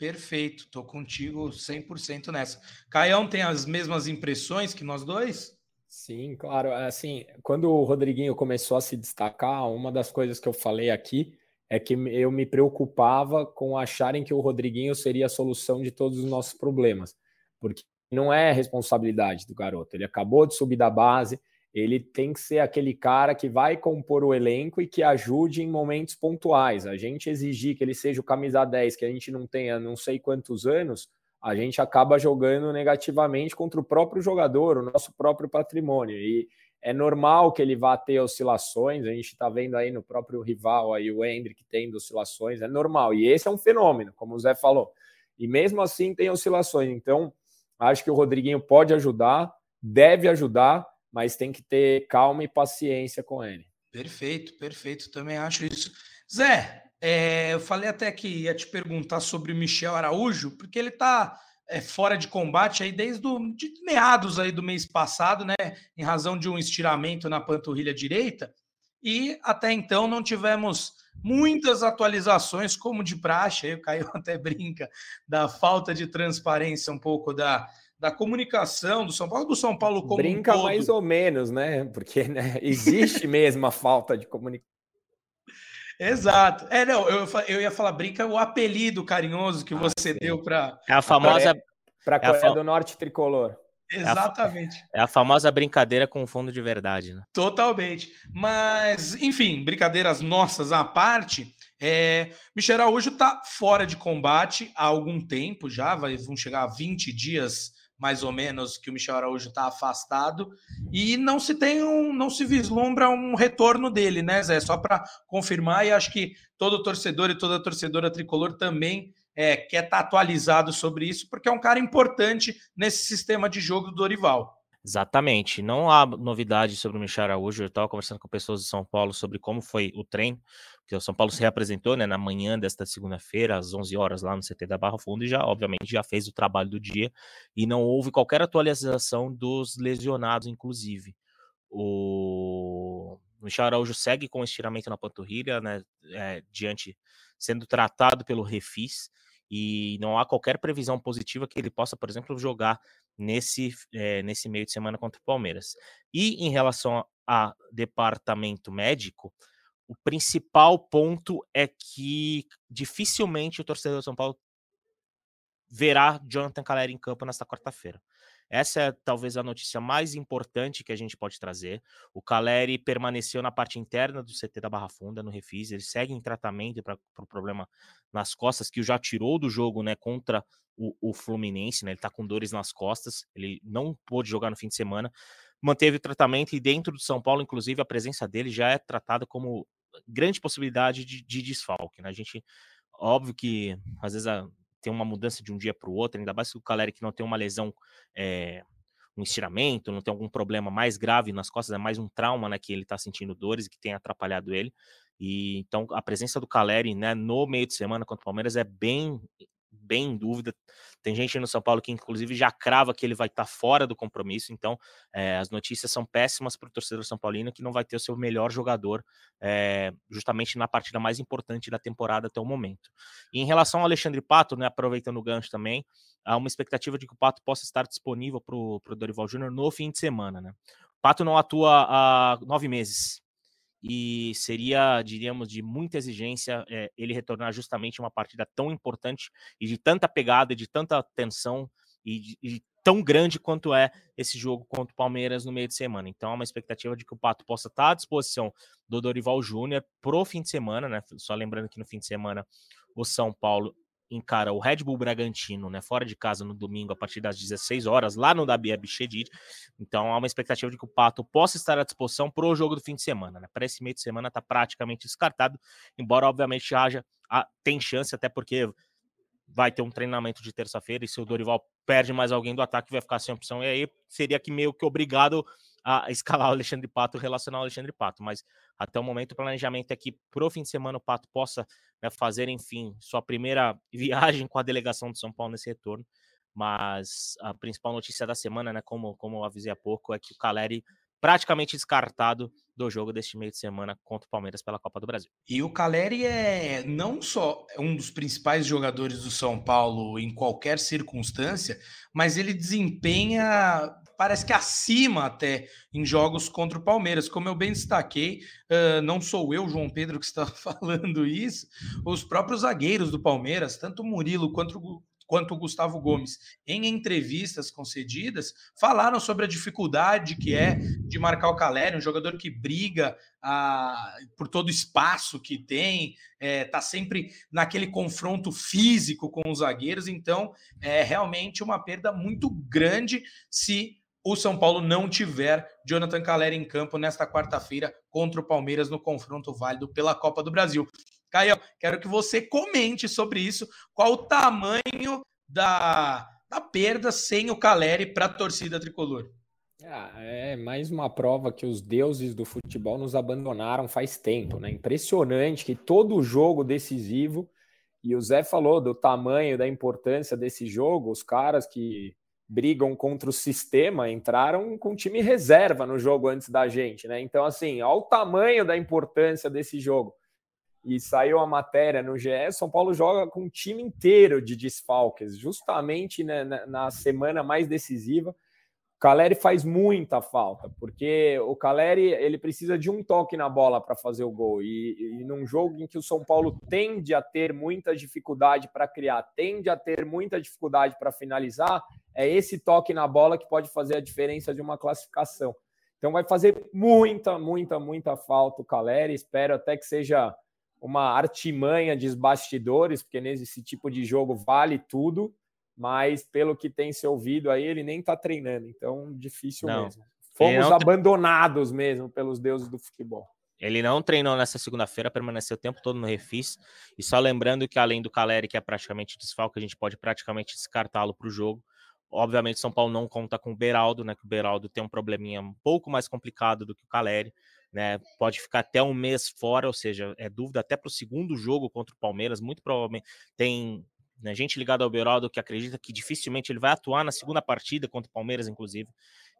Perfeito, tô contigo 100% nessa. Caião tem as mesmas impressões que nós dois? Sim, claro. Assim, quando o Rodriguinho começou a se destacar, uma das coisas que eu falei aqui é que eu me preocupava com acharem que o Rodriguinho seria a solução de todos os nossos problemas, porque não é responsabilidade do garoto. Ele acabou de subir da base, ele tem que ser aquele cara que vai compor o elenco e que ajude em momentos pontuais. A gente exigir que ele seja o camisa 10, que a gente não tenha não sei quantos anos, a gente acaba jogando negativamente contra o próprio jogador, o nosso próprio patrimônio. E é normal que ele vá ter oscilações, a gente está vendo aí no próprio rival, aí o Hendrick tendo oscilações, é normal. E esse é um fenômeno, como o Zé falou. E mesmo assim tem oscilações. Então, acho que o Rodriguinho pode ajudar, deve ajudar, mas tem que ter calma e paciência com ele. Perfeito, perfeito. Também acho isso. Zé, é, eu falei até que ia te perguntar sobre o Michel Araújo, porque ele está é, fora de combate aí desde do, de meados aí do mês passado, né? Em razão de um estiramento na panturrilha direita. e até então não tivemos muitas atualizações, como de praxe, aí o Caio até brinca da falta de transparência um pouco da, da comunicação do São Paulo, do São Paulo como Brinca um mais ou menos, né? Porque né, existe mesmo a falta de comunicação. Exato. É, não, eu, eu ia falar brinca o apelido carinhoso que ah, você sim. deu para É a famosa para a Coreia é a do Norte tricolor. Exatamente. É a, é a, famosa brincadeira com fundo de verdade, né? Totalmente. Mas, enfim, brincadeiras nossas à parte, é, Michel Araújo está fora de combate há algum tempo já, vai, vão chegar a 20 dias mais ou menos que o Michel Araújo está afastado e não se tem um, não se vislumbra um retorno dele, né, Zé? Só para confirmar e acho que todo torcedor e toda torcedora tricolor também é, quer estar tá atualizado sobre isso, porque é um cara importante nesse sistema de jogo do Dorival. Exatamente. Não há novidade sobre o Michel Araújo. Eu estava conversando com pessoas de São Paulo sobre como foi o treino, que o São Paulo se reapresentou né, na manhã desta segunda-feira, às 11 horas, lá no CT da Barra Funda, e já, obviamente, já fez o trabalho do dia. E não houve qualquer atualização dos lesionados, inclusive. O Michel Araújo segue com estiramento na panturrilha, né, é, diante, sendo tratado pelo Refis e não há qualquer previsão positiva que ele possa, por exemplo, jogar nesse, é, nesse meio de semana contra o Palmeiras. E em relação a departamento médico, o principal ponto é que dificilmente o torcedor do São Paulo verá Jonathan Caleri em campo nesta quarta-feira. Essa é talvez a notícia mais importante que a gente pode trazer. O Caleri permaneceu na parte interna do CT da Barra Funda, no Refis. Ele segue em tratamento para o pro problema nas costas, que o já tirou do jogo né, contra o, o Fluminense. Né, ele está com dores nas costas. Ele não pôde jogar no fim de semana. Manteve o tratamento e dentro do São Paulo, inclusive, a presença dele já é tratada como grande possibilidade de, de desfalque. Né? A gente, óbvio que às vezes a, tem uma mudança de um dia para o outro, ainda mais que o Caleri que não tem uma lesão, é, um estiramento, não tem algum problema mais grave nas costas, é mais um trauma, né, que ele está sentindo dores e que tem atrapalhado ele. E então a presença do Caleri, né, no meio de semana contra o Palmeiras é bem bem em dúvida. Tem gente no São Paulo que, inclusive, já crava que ele vai estar tá fora do compromisso. Então, é, as notícias são péssimas para o torcedor São Paulino, que não vai ter o seu melhor jogador é, justamente na partida mais importante da temporada até o momento. E em relação ao Alexandre Pato, né, aproveitando o gancho também, há uma expectativa de que o Pato possa estar disponível para o Dorival Júnior no fim de semana. Né? Pato não atua há nove meses e seria, diríamos, de muita exigência é, ele retornar justamente uma partida tão importante e de tanta pegada, de tanta tensão e, de, e tão grande quanto é esse jogo contra o Palmeiras no meio de semana. Então, é uma expectativa de que o Pato possa estar à disposição do Dorival Júnior pro fim de semana, né? Só lembrando que no fim de semana o São Paulo encara o Red Bull Bragantino, né, fora de casa no domingo a partir das 16 horas, lá no Dabi Abichedid. Então há uma expectativa de que o Pato possa estar à disposição para o jogo do fim de semana, né? Para esse meio de semana está praticamente descartado, embora obviamente haja a, tem chance até porque vai ter um treinamento de terça-feira e se o Dorival perde mais alguém do ataque vai ficar sem opção e aí seria que meio que obrigado a escalar o Alexandre Pato, relacionar o Alexandre Pato, mas até o momento o planejamento é que pro fim de semana o Pato possa né, fazer, enfim, sua primeira viagem com a delegação de São Paulo nesse retorno, mas a principal notícia da semana, né, como, como eu avisei há pouco, é que o Caleri praticamente descartado do jogo deste meio de semana contra o Palmeiras pela Copa do Brasil. E o Caleri é não só um dos principais jogadores do São Paulo em qualquer circunstância, mas ele desempenha parece que acima até em jogos contra o Palmeiras. Como eu bem destaquei, uh, não sou eu, João Pedro, que está falando isso, os próprios zagueiros do Palmeiras, tanto o Murilo quanto o, quanto o Gustavo Gomes, em entrevistas concedidas, falaram sobre a dificuldade que é de marcar o Caleri, um jogador que briga ah, por todo o espaço que tem, está é, sempre naquele confronto físico com os zagueiros, então é realmente uma perda muito grande se o São Paulo não tiver Jonathan Caleri em campo nesta quarta-feira contra o Palmeiras no confronto válido pela Copa do Brasil. Caio, quero que você comente sobre isso. Qual o tamanho da, da perda sem o Caleri para a torcida tricolor? Ah, é mais uma prova que os deuses do futebol nos abandonaram faz tempo, né? Impressionante que todo jogo decisivo, e o Zé falou do tamanho, da importância desse jogo, os caras que brigam contra o sistema entraram com time reserva no jogo antes da gente, né? Então, assim, olha o tamanho da importância desse jogo. E saiu a matéria no GE, São Paulo joga com um time inteiro de desfalques, justamente né, na semana mais decisiva. Caleri faz muita falta, porque o Caleri ele precisa de um toque na bola para fazer o gol. E, e num jogo em que o São Paulo tende a ter muita dificuldade para criar, tende a ter muita dificuldade para finalizar, é esse toque na bola que pode fazer a diferença de uma classificação. Então vai fazer muita, muita, muita falta o Caleri. Espero até que seja uma artimanha de bastidores, porque nesse tipo de jogo vale tudo mas pelo que tem se ouvido aí, ele nem está treinando, então difícil não. mesmo. Fomos abandonados mesmo pelos deuses do futebol. Ele não treinou nessa segunda-feira, permaneceu o tempo todo no refis. E só lembrando que além do Caleri, que é praticamente desfalque, a gente pode praticamente descartá-lo para o jogo. Obviamente, São Paulo não conta com o Beraldo, né? Que o Beraldo tem um probleminha um pouco mais complicado do que o Caleri, né? Pode ficar até um mês fora, ou seja, é dúvida até para o segundo jogo contra o Palmeiras. Muito provavelmente tem né, gente ligada ao Beraldo que acredita que dificilmente ele vai atuar na segunda partida contra o Palmeiras, inclusive.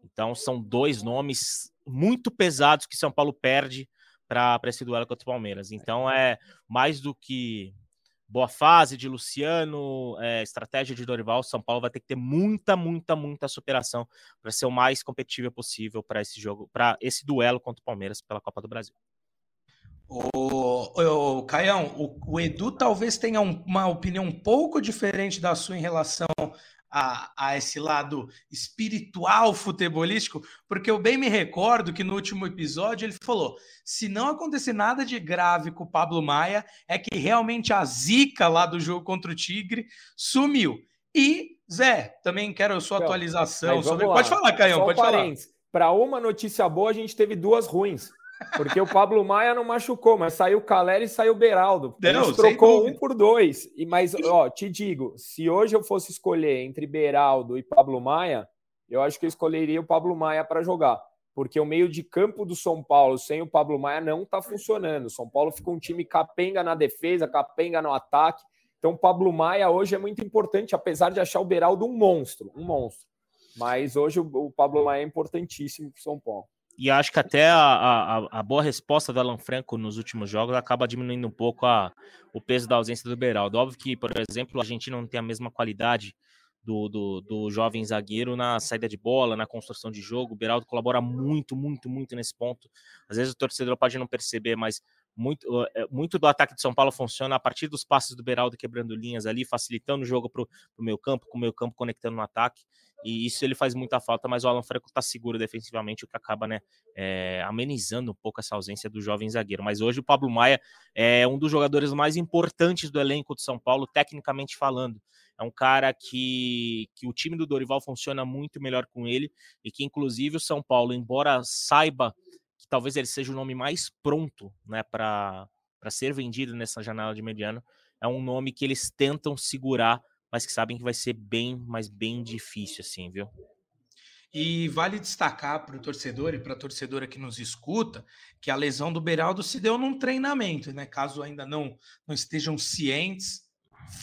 Então, são dois nomes muito pesados que São Paulo perde para esse duelo contra o Palmeiras. Então, é mais do que boa fase de Luciano, é, estratégia de Dorival, São Paulo vai ter que ter muita, muita, muita superação para ser o mais competitivo possível para esse jogo, para esse duelo contra o Palmeiras pela Copa do Brasil. O, o Caião, o, o, Edu talvez tenha um, uma opinião um pouco diferente da sua em relação a, a, esse lado espiritual futebolístico, porque eu bem me recordo que no último episódio ele falou: se não acontecer nada de grave com o Pablo Maia, é que realmente a zica lá do jogo contra o Tigre sumiu. E, Zé, também quero a sua então, atualização sobre. Lá. Pode falar, Caião, Só pode falar. Para uma notícia boa, a gente teve duas ruins. Porque o Pablo Maia não machucou, mas saiu o Caleri e saiu o Beraldo. A gente trocou um por dois. E, mas, ó, te digo, se hoje eu fosse escolher entre Beraldo e Pablo Maia, eu acho que eu escolheria o Pablo Maia para jogar. Porque o meio de campo do São Paulo sem o Pablo Maia não está funcionando. O São Paulo fica um time capenga na defesa, capenga no ataque. Então, o Pablo Maia hoje é muito importante, apesar de achar o Beraldo um monstro, um monstro. Mas hoje o Pablo Maia é importantíssimo para o São Paulo. E acho que até a, a, a, boa resposta do Alan Franco nos últimos jogos acaba diminuindo um pouco a, o peso da ausência do Beraldo. Óbvio que, por exemplo, a Argentina não tem a mesma qualidade do, do, do, jovem zagueiro na saída de bola, na construção de jogo. O Beraldo colabora muito, muito, muito nesse ponto. Às vezes o torcedor pode não perceber, mas muito, é, muito do ataque de São Paulo funciona a partir dos passes do Beraldo quebrando linhas ali, facilitando o jogo para o meio campo, com o meio campo conectando no ataque e isso ele faz muita falta, mas o Alan Franco está seguro defensivamente, o que acaba né, é, amenizando um pouco essa ausência do jovem zagueiro. Mas hoje o Pablo Maia é um dos jogadores mais importantes do elenco de São Paulo, tecnicamente falando. É um cara que, que o time do Dorival funciona muito melhor com ele e que, inclusive, o São Paulo, embora saiba que talvez ele seja o nome mais pronto né, para ser vendido nessa janela de mediano, é um nome que eles tentam segurar mas que sabem que vai ser bem, mas bem difícil, assim, viu? E vale destacar para o torcedor e para a torcedora que nos escuta que a lesão do Beraldo se deu num treinamento, né? Caso ainda não, não estejam cientes,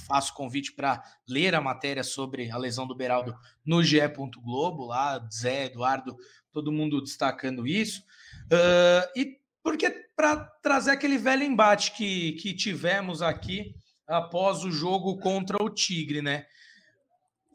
faço convite para ler a matéria sobre a lesão do Beraldo no GE. Globo, lá, Zé, Eduardo, todo mundo destacando isso. Uh, e porque para trazer aquele velho embate que, que tivemos aqui após o jogo contra o Tigre, né?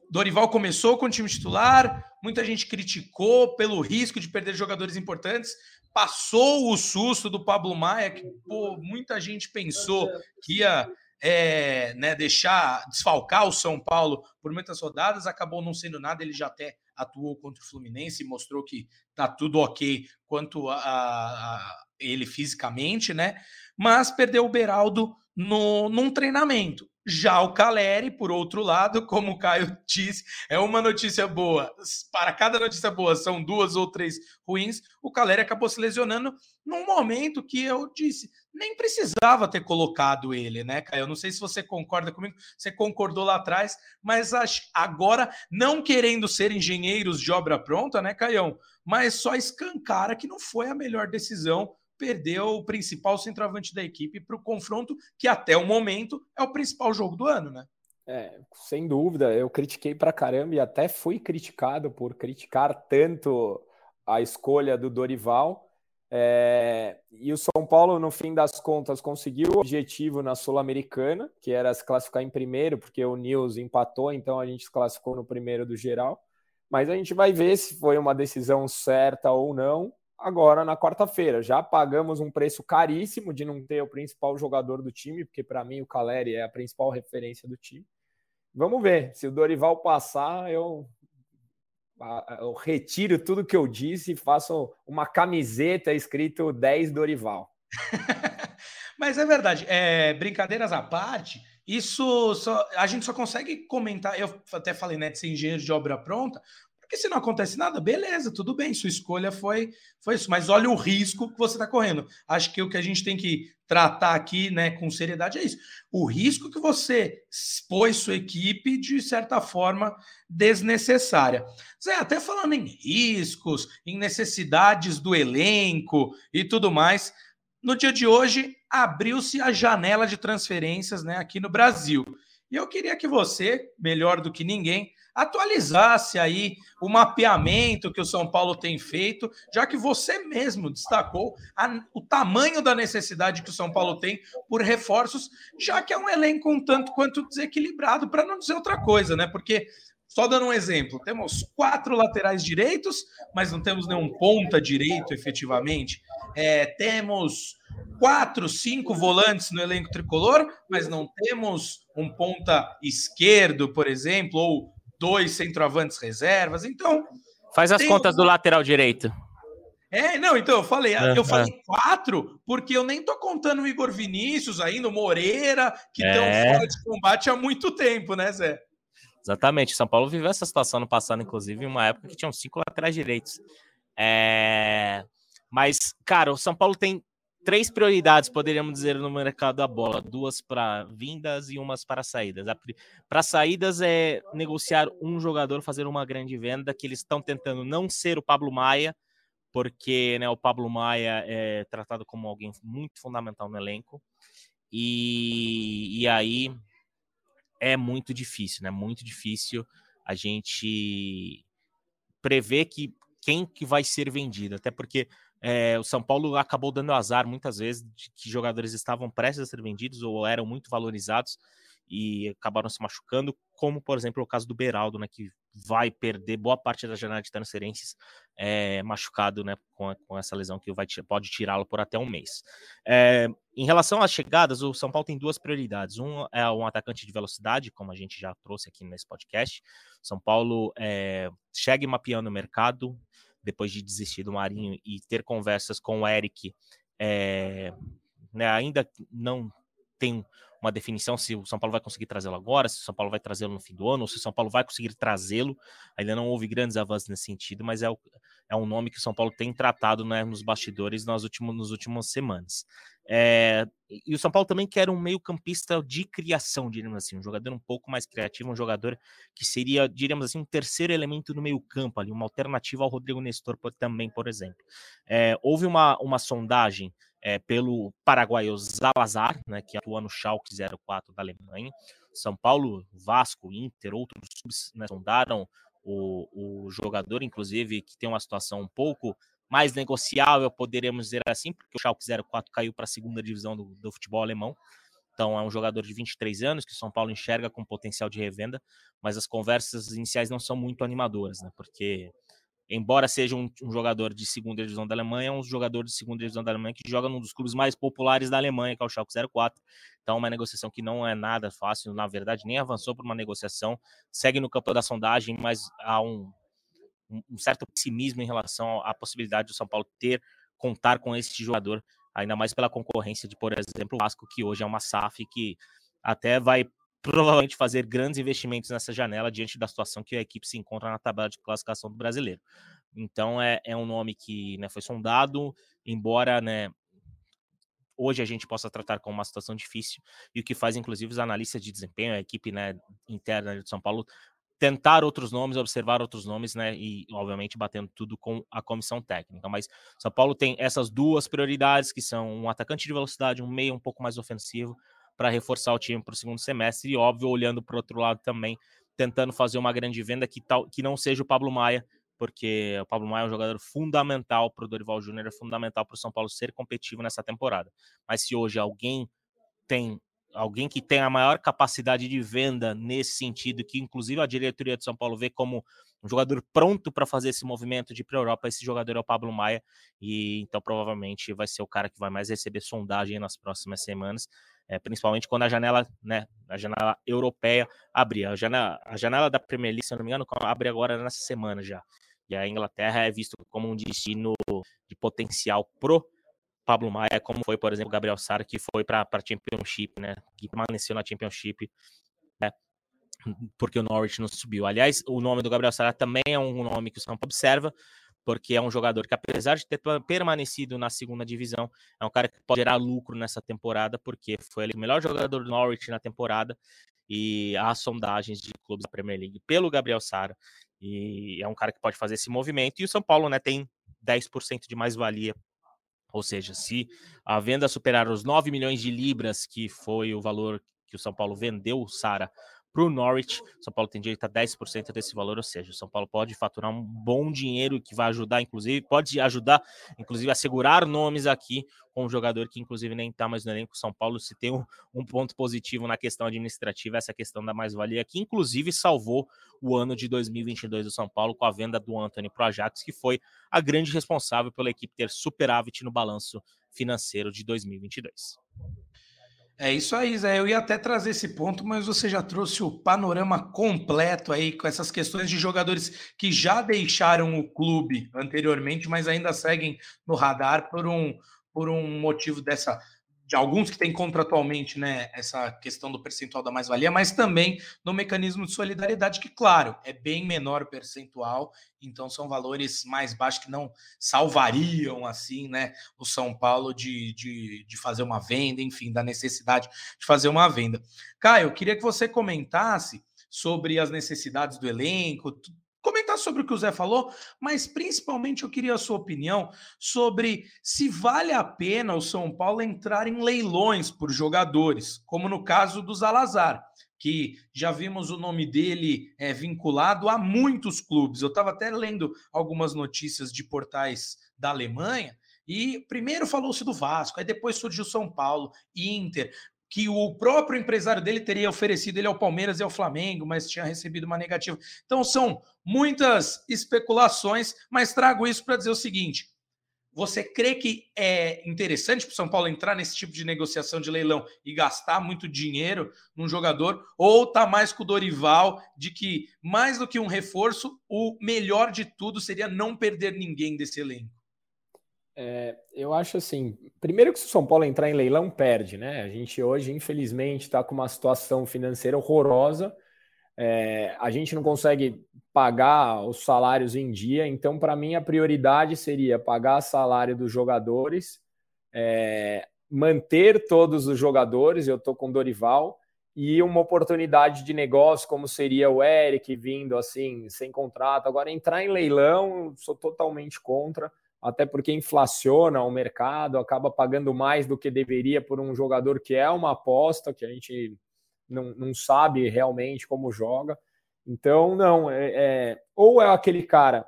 Dorival começou com o time titular, muita gente criticou pelo risco de perder jogadores importantes, passou o susto do Pablo Maia, que pô, muita gente pensou que ia é, né, deixar desfalcar o São Paulo por muitas rodadas, acabou não sendo nada, ele já até atuou contra o Fluminense e mostrou que tá tudo ok quanto a, a ele fisicamente, né? Mas perdeu o Beraldo no, num treinamento. Já o Caleri, por outro lado, como o Caio disse, é uma notícia boa. Para cada notícia boa são duas ou três ruins. O Caleri acabou se lesionando num momento que eu disse, nem precisava ter colocado ele, né, Caio? Eu não sei se você concorda comigo, você concordou lá atrás, mas agora, não querendo ser engenheiros de obra pronta, né, Caião? Mas só escancara que não foi a melhor decisão perdeu o principal centroavante da equipe para o confronto, que até o momento é o principal jogo do ano, né? É, sem dúvida, eu critiquei pra caramba e até fui criticado por criticar tanto a escolha do Dorival. É, e o São Paulo, no fim das contas, conseguiu o objetivo na Sul-Americana, que era se classificar em primeiro, porque o Nils empatou, então a gente se classificou no primeiro do geral. Mas a gente vai ver se foi uma decisão certa ou não agora na quarta-feira. Já pagamos um preço caríssimo de não ter o principal jogador do time, porque para mim o Caleri é a principal referência do time. Vamos ver. Se o Dorival passar, eu, eu retiro tudo que eu disse e faço uma camiseta escrito 10 Dorival. Mas é verdade. É, brincadeiras à parte, isso só, a gente só consegue comentar. Eu até falei, né, de ser engenheiro de obra pronta, porque se não acontece nada, beleza, tudo bem, sua escolha foi, foi isso. Mas olha o risco que você está correndo. Acho que o que a gente tem que tratar aqui né, com seriedade é isso. O risco que você expôs sua equipe de certa forma desnecessária. Zé, até falando em riscos, em necessidades do elenco e tudo mais, no dia de hoje abriu-se a janela de transferências né, aqui no Brasil. E eu queria que você, melhor do que ninguém, atualizasse aí o mapeamento que o São Paulo tem feito, já que você mesmo destacou a, o tamanho da necessidade que o São Paulo tem por reforços, já que é um elenco um tanto quanto desequilibrado, para não dizer outra coisa, né? Porque só dando um exemplo, temos quatro laterais direitos, mas não temos nenhum ponta direito efetivamente. É, temos quatro, cinco volantes no elenco tricolor, mas não temos um ponta esquerdo, por exemplo, ou dois centroavantes reservas. Então. Faz as contas um... do lateral direito. É, não, então eu falei, é, eu falei quatro, porque eu nem tô contando o Igor Vinícius ainda, o Moreira, que estão é. fora de combate há muito tempo, né, Zé? Exatamente. São Paulo viveu essa situação no passado, inclusive, em uma época que tinham cinco laterais direitos. É... Mas, cara, o São Paulo tem três prioridades, poderíamos dizer, no mercado da bola: duas para vindas e umas para saídas. Para saídas é negociar um jogador, fazer uma grande venda, que eles estão tentando não ser o Pablo Maia, porque né, o Pablo Maia é tratado como alguém muito fundamental no elenco. E, e aí é muito difícil, né? Muito difícil a gente prever que quem que vai ser vendido, até porque é, o São Paulo acabou dando azar muitas vezes de que jogadores estavam prestes a ser vendidos ou eram muito valorizados e acabaram se machucando, como por exemplo o caso do Beraldo, né, que vai perder boa parte da janela de transferências é, machucado né, com, a, com, essa lesão que vai, pode tirá-lo por até um mês. É, em relação às chegadas, o São Paulo tem duas prioridades. Um é um atacante de velocidade, como a gente já trouxe aqui nesse podcast. São Paulo é, chega mapeando o mercado, depois de desistir do Marinho e ter conversas com o Eric, é, né, ainda não tem uma definição se o São Paulo vai conseguir trazê-lo agora, se o São Paulo vai trazê-lo no fim do ano, ou se o São Paulo vai conseguir trazê-lo. Ainda não houve grandes avanços nesse sentido, mas é, o, é um nome que o São Paulo tem tratado né, nos bastidores nas últimas, nas últimas semanas. É, e o São Paulo também quer um meio-campista de criação, diríamos assim, um jogador um pouco mais criativo, um jogador que seria, diríamos assim, um terceiro elemento no meio-campo, ali, uma alternativa ao Rodrigo Nestor também, por exemplo. É, houve uma, uma sondagem é, pelo paraguaio Zalazar, né, que atua no Schalke 04 da Alemanha. São Paulo, Vasco, Inter, outros clubes né, sondaram o, o jogador, inclusive, que tem uma situação um pouco mais negociável, poderíamos dizer assim, porque o Schalke 04 caiu para a segunda divisão do, do, futebol alemão. Então é um jogador de 23 anos que o São Paulo enxerga com potencial de revenda, mas as conversas iniciais não são muito animadoras, né? Porque embora seja um, um, jogador de segunda divisão da Alemanha, é um jogador de segunda divisão da Alemanha que joga num dos clubes mais populares da Alemanha, que é o Schalke 04. Então, uma negociação que não é nada fácil, na verdade, nem avançou para uma negociação, segue no campo da sondagem, mas há um, um certo pessimismo em relação à possibilidade do São Paulo ter, contar com esse jogador, ainda mais pela concorrência de, por exemplo, o Vasco, que hoje é uma SAF que até vai provavelmente fazer grandes investimentos nessa janela diante da situação que a equipe se encontra na tabela de classificação do brasileiro. Então é, é um nome que né, foi sondado, embora né, hoje a gente possa tratar como uma situação difícil, e o que faz, inclusive, os analistas de desempenho, a equipe né, interna de São Paulo, tentar outros nomes, observar outros nomes, né? E, obviamente, batendo tudo com a comissão técnica. Mas São Paulo tem essas duas prioridades, que são um atacante de velocidade, um meio um pouco mais ofensivo, para reforçar o time para o segundo semestre e, óbvio, olhando para o outro lado também, tentando fazer uma grande venda que, tal, que não seja o Pablo Maia, porque o Pablo Maia é um jogador fundamental para o Dorival Júnior, é fundamental para o São Paulo ser competitivo nessa temporada. Mas se hoje alguém tem alguém que tem a maior capacidade de venda nesse sentido, que inclusive a diretoria de São Paulo vê como um jogador pronto para fazer esse movimento de ir para a Europa, esse jogador é o Pablo Maia, e então provavelmente vai ser o cara que vai mais receber sondagem nas próximas semanas, é, principalmente quando a janela, né, a janela europeia abrir. A janela, a janela da Premier League, se eu não me engano, abre agora nessa semana já. E a Inglaterra é visto como um destino de potencial pro Pablo Maia, como foi, por exemplo, Gabriel Sara, que foi para a Championship, né? Que permaneceu na Championship, né? Porque o Norwich não subiu. Aliás, o nome do Gabriel Sara também é um nome que o São Paulo observa, porque é um jogador que, apesar de ter permanecido na segunda divisão, é um cara que pode gerar lucro nessa temporada, porque foi ele o melhor jogador do Norwich na temporada e há sondagens de clubes da Premier League pelo Gabriel Sara. E é um cara que pode fazer esse movimento. E o São Paulo né, tem 10% de mais-valia ou seja, se a venda superar os 9 milhões de libras, que foi o valor que o São Paulo vendeu o Sara para o Norwich. São Paulo tem direito a 10% desse valor, ou seja, o São Paulo pode faturar um bom dinheiro que vai ajudar, inclusive, pode ajudar, inclusive, a segurar nomes aqui com um jogador que, inclusive, nem está mais no elenco. São Paulo, se tem um, um ponto positivo na questão administrativa, essa questão da mais-valia, que inclusive salvou o ano de 2022 do São Paulo com a venda do Anthony para o Ajax, que foi a grande responsável pela equipe ter superávit no balanço financeiro de 2022. É isso aí, Zé. Eu ia até trazer esse ponto, mas você já trouxe o panorama completo aí com essas questões de jogadores que já deixaram o clube anteriormente, mas ainda seguem no radar por um, por um motivo dessa de alguns que têm contratualmente né, essa questão do percentual da mais-valia, mas também no mecanismo de solidariedade, que, claro, é bem menor percentual, então são valores mais baixos que não salvariam assim né, o São Paulo de, de, de fazer uma venda, enfim, da necessidade de fazer uma venda. Caio, eu queria que você comentasse sobre as necessidades do elenco, comentar sobre o que o Zé falou, mas principalmente eu queria a sua opinião sobre se vale a pena o São Paulo entrar em leilões por jogadores, como no caso do Zalazar, que já vimos o nome dele é, vinculado a muitos clubes. Eu estava até lendo algumas notícias de portais da Alemanha. E primeiro falou-se do Vasco, aí depois surgiu São Paulo, Inter que o próprio empresário dele teria oferecido ele ao Palmeiras e ao Flamengo, mas tinha recebido uma negativa. Então são muitas especulações, mas trago isso para dizer o seguinte: você crê que é interessante para o São Paulo entrar nesse tipo de negociação de leilão e gastar muito dinheiro num jogador? Ou tá mais com o Dorival de que, mais do que um reforço, o melhor de tudo seria não perder ninguém desse elenco? É, eu acho assim, primeiro que se o São Paulo entrar em leilão, perde, né? A gente hoje, infelizmente, está com uma situação financeira horrorosa. É, a gente não consegue pagar os salários em dia, então, para mim, a prioridade seria pagar salário dos jogadores, é, manter todos os jogadores. Eu estou com Dorival e uma oportunidade de negócio, como seria o Eric vindo assim, sem contrato. Agora, entrar em leilão, sou totalmente contra até porque inflaciona o mercado, acaba pagando mais do que deveria por um jogador que é uma aposta, que a gente não, não sabe realmente como joga. Então, não, é, é ou é aquele cara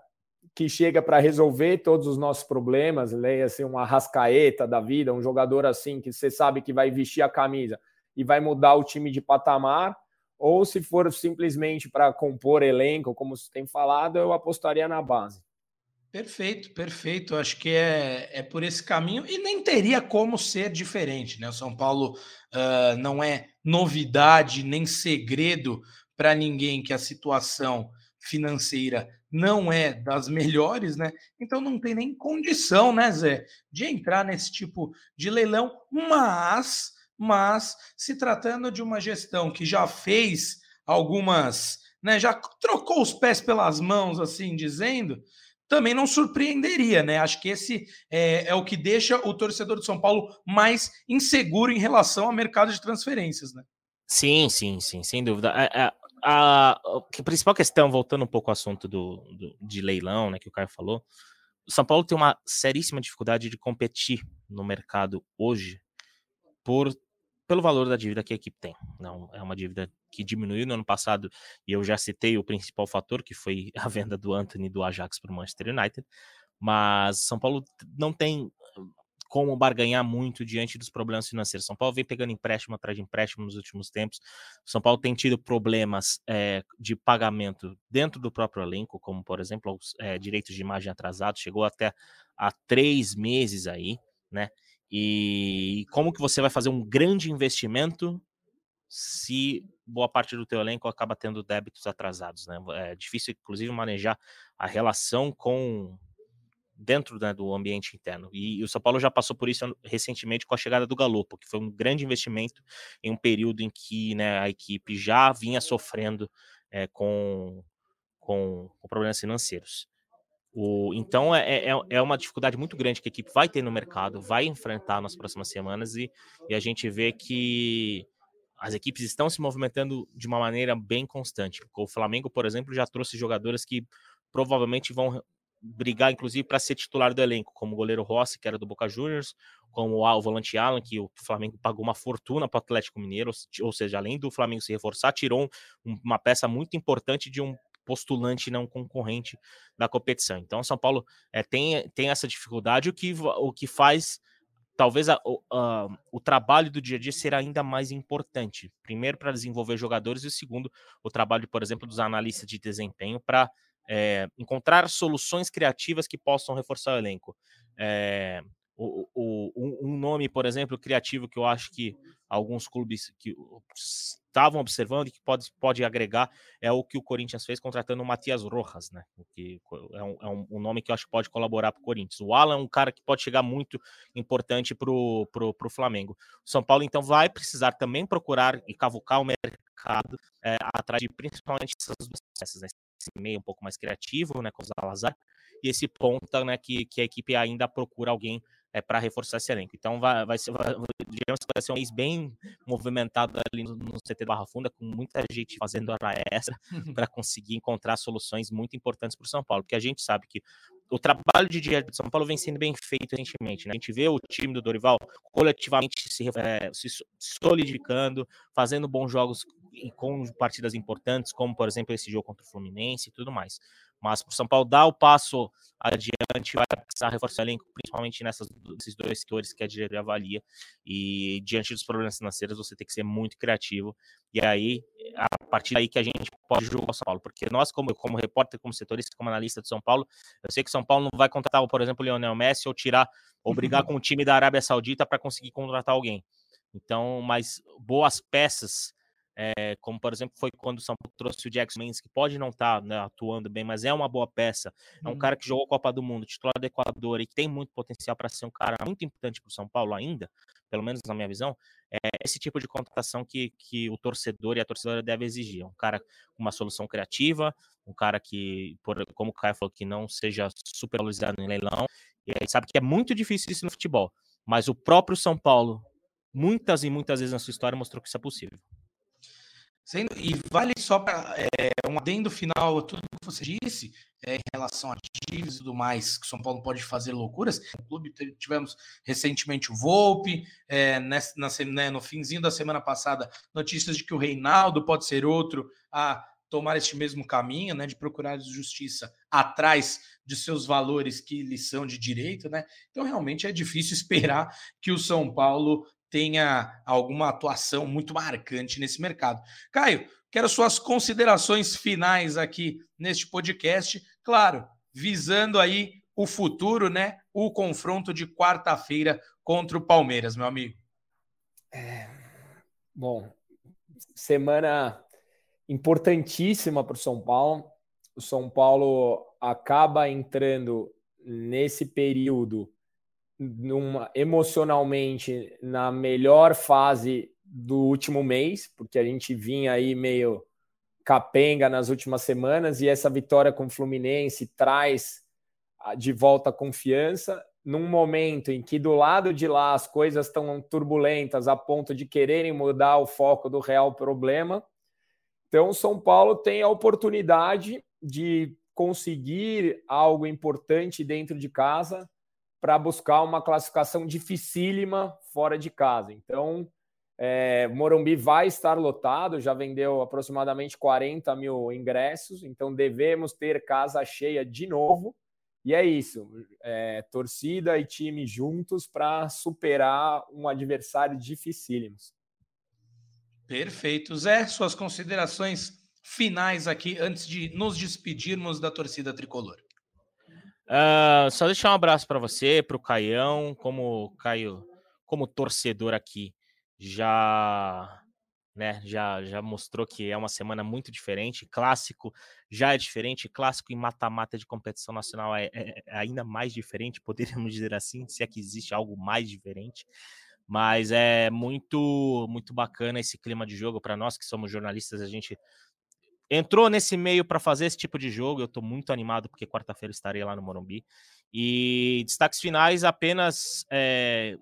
que chega para resolver todos os nossos problemas, leia-se uma rascaeta da vida, um jogador assim que você sabe que vai vestir a camisa e vai mudar o time de patamar, ou se for simplesmente para compor elenco, como você tem falado, eu apostaria na base. Perfeito, perfeito. Acho que é, é por esse caminho e nem teria como ser diferente, né? O São Paulo uh, não é novidade nem segredo para ninguém que a situação financeira não é das melhores, né? Então não tem nem condição, né, Zé, de entrar nesse tipo de leilão, mas, mas se tratando de uma gestão que já fez algumas, né, já trocou os pés pelas mãos, assim dizendo, também não surpreenderia, né? Acho que esse é, é, o que deixa o torcedor de São Paulo mais inseguro em relação ao mercado de transferências, né? Sim, sim, sim, sem dúvida. A, a, a, a principal questão, voltando um pouco ao assunto do, do, de leilão, né, que o Caio falou, o São Paulo tem uma seríssima dificuldade de competir no mercado hoje por pelo valor da dívida que a equipe tem. Não é uma dívida que diminuiu no ano passado e eu já citei o principal fator que foi a venda do Anthony do Ajax para o Manchester United, mas São Paulo não tem como barganhar muito diante dos problemas financeiros. São Paulo vem pegando empréstimo atrás de empréstimo nos últimos tempos. São Paulo tem tido problemas é, de pagamento dentro do próprio elenco, como por exemplo os é, direitos de imagem atrasados, chegou até a três meses aí, né? E como que você vai fazer um grande investimento se boa parte do teu elenco acaba tendo débitos atrasados, né? É difícil, inclusive, manejar a relação com dentro né, do ambiente interno. E, o São Paulo já passou por isso recentemente com a chegada do Galopo, que foi um grande investimento em um período em que né, a equipe já vinha sofrendo é, com, com, com, problemas financeiros. O, então é, é, é, uma dificuldade muito grande que a equipe vai ter no mercado, vai enfrentar nas próximas semanas, e, e a gente vê que as equipes estão se movimentando de uma maneira bem constante. O Flamengo, por exemplo, já trouxe jogadores que provavelmente vão brigar, inclusive, para ser titular do elenco, como o goleiro Rossi, que era do Boca Juniors, como o volante Alan, que o Flamengo pagou uma fortuna para o Atlético Mineiro, ou seja, além do Flamengo se reforçar, tirou uma peça muito importante de um postulante não concorrente da competição. Então, São Paulo é, tem, tem essa dificuldade, o que, o que faz talvez a, a, o trabalho do dia a dia ser ainda mais importante. Primeiro, para desenvolver jogadores, e segundo, o trabalho, por exemplo, dos analistas de desempenho para é, encontrar soluções criativas que possam reforçar o elenco. É, o, o, um nome, por exemplo, criativo que eu acho que alguns clubes que estavam observando e que pode, pode agregar é o que o Corinthians fez contratando o Matias Rojas, né? Que é um, é um, nome que eu acho que pode colaborar para o Corinthians. O Alan é um cara que pode chegar muito importante para o Flamengo. O São Paulo, então, vai precisar também procurar e cavucar o mercado é, atrás de principalmente essas duas peças, né? esse meio um pouco mais criativo, né, com o Salazar, e esse ponta, né, que, que a equipe ainda procura alguém é, para reforçar esse elenco. Então vai, vai, ser, vai, digamos que vai ser um mês bem movimentado ali no, no CT Barra Funda, com muita gente fazendo hora extra para conseguir encontrar soluções muito importantes para o São Paulo, porque a gente sabe que o trabalho de dia de São Paulo vem sendo bem feito recentemente. Né? A gente vê o time do Dorival coletivamente se, é, se solidificando, fazendo bons jogos com partidas importantes, como por exemplo esse jogo contra o Fluminense e tudo mais. Mas para o São Paulo dar o passo adiante, vai precisar reforçar o elenco, principalmente nessas, nesses dois setores que a diretoria avalia. E diante dos problemas financeiros, você tem que ser muito criativo. E aí, a partir daí que a gente pode julgar o São Paulo. Porque nós, como, como repórter, como setorista, como analista de São Paulo, eu sei que São Paulo não vai contratar, por exemplo, o Lionel Messi ou tirar, ou brigar com o time da Arábia Saudita para conseguir contratar alguém. Então, mas boas peças é, como por exemplo foi quando o São Paulo trouxe o Jackson Mendes, que pode não estar tá, né, atuando bem, mas é uma boa peça. É um uhum. cara que jogou Copa do Mundo, titular do Equador e que tem muito potencial para ser um cara muito importante para o São Paulo ainda, pelo menos na minha visão. É esse tipo de contratação que, que o torcedor e a torcedora deve exigir. Um cara com uma solução criativa, um cara que, por, como o Caio falou, que não seja super valorizado em leilão. E aí sabe que é muito difícil isso no futebol, mas o próprio São Paulo, muitas e muitas vezes na sua história, mostrou que isso é possível. E vale só para é, um adendo final a tudo que você disse é, em relação a times e tudo mais, que São Paulo pode fazer loucuras. No clube tivemos recentemente o Volpe, é, nessa, na, né, no finzinho da semana passada, notícias de que o Reinaldo pode ser outro a tomar este mesmo caminho, né, de procurar justiça atrás de seus valores que lhes são de direito, né? Então realmente é difícil esperar que o São Paulo tenha alguma atuação muito marcante nesse mercado. Caio, quero suas considerações finais aqui neste podcast, claro, visando aí o futuro, né? O confronto de quarta-feira contra o Palmeiras, meu amigo. É, bom, semana importantíssima para o São Paulo. O São Paulo acaba entrando nesse período numa, emocionalmente na melhor fase do último mês, porque a gente vinha aí meio capenga nas últimas semanas e essa vitória com o Fluminense traz de volta a confiança num momento em que do lado de lá as coisas estão turbulentas a ponto de quererem mudar o foco do real problema. Então, São Paulo tem a oportunidade de conseguir algo importante dentro de casa para buscar uma classificação dificílima fora de casa. Então, É, Morumbi vai estar lotado, já vendeu aproximadamente 40 mil ingressos, então devemos ter casa cheia de novo. E é isso, é, torcida e time juntos para superar um adversário dificílimo. Perfeito. Zé, suas considerações finais aqui antes de nos despedirmos da torcida tricolor. Uh, só deixar um abraço para você, para o Caião, como Caio, como torcedor aqui, já né, já, já mostrou que é uma semana muito diferente. Clássico já é diferente, clássico em mata-mata de competição nacional é, é, é, ainda mais diferente, poderíamos dizer assim, se é que existe algo mais diferente. Mas é muito, muito bacana esse clima de jogo para nós que somos jornalistas. A gente entrou nesse meio para fazer esse tipo de jogo. Eu estou muito animado porque quarta-feira estarei lá no Morumbi. E destaques finais apenas é,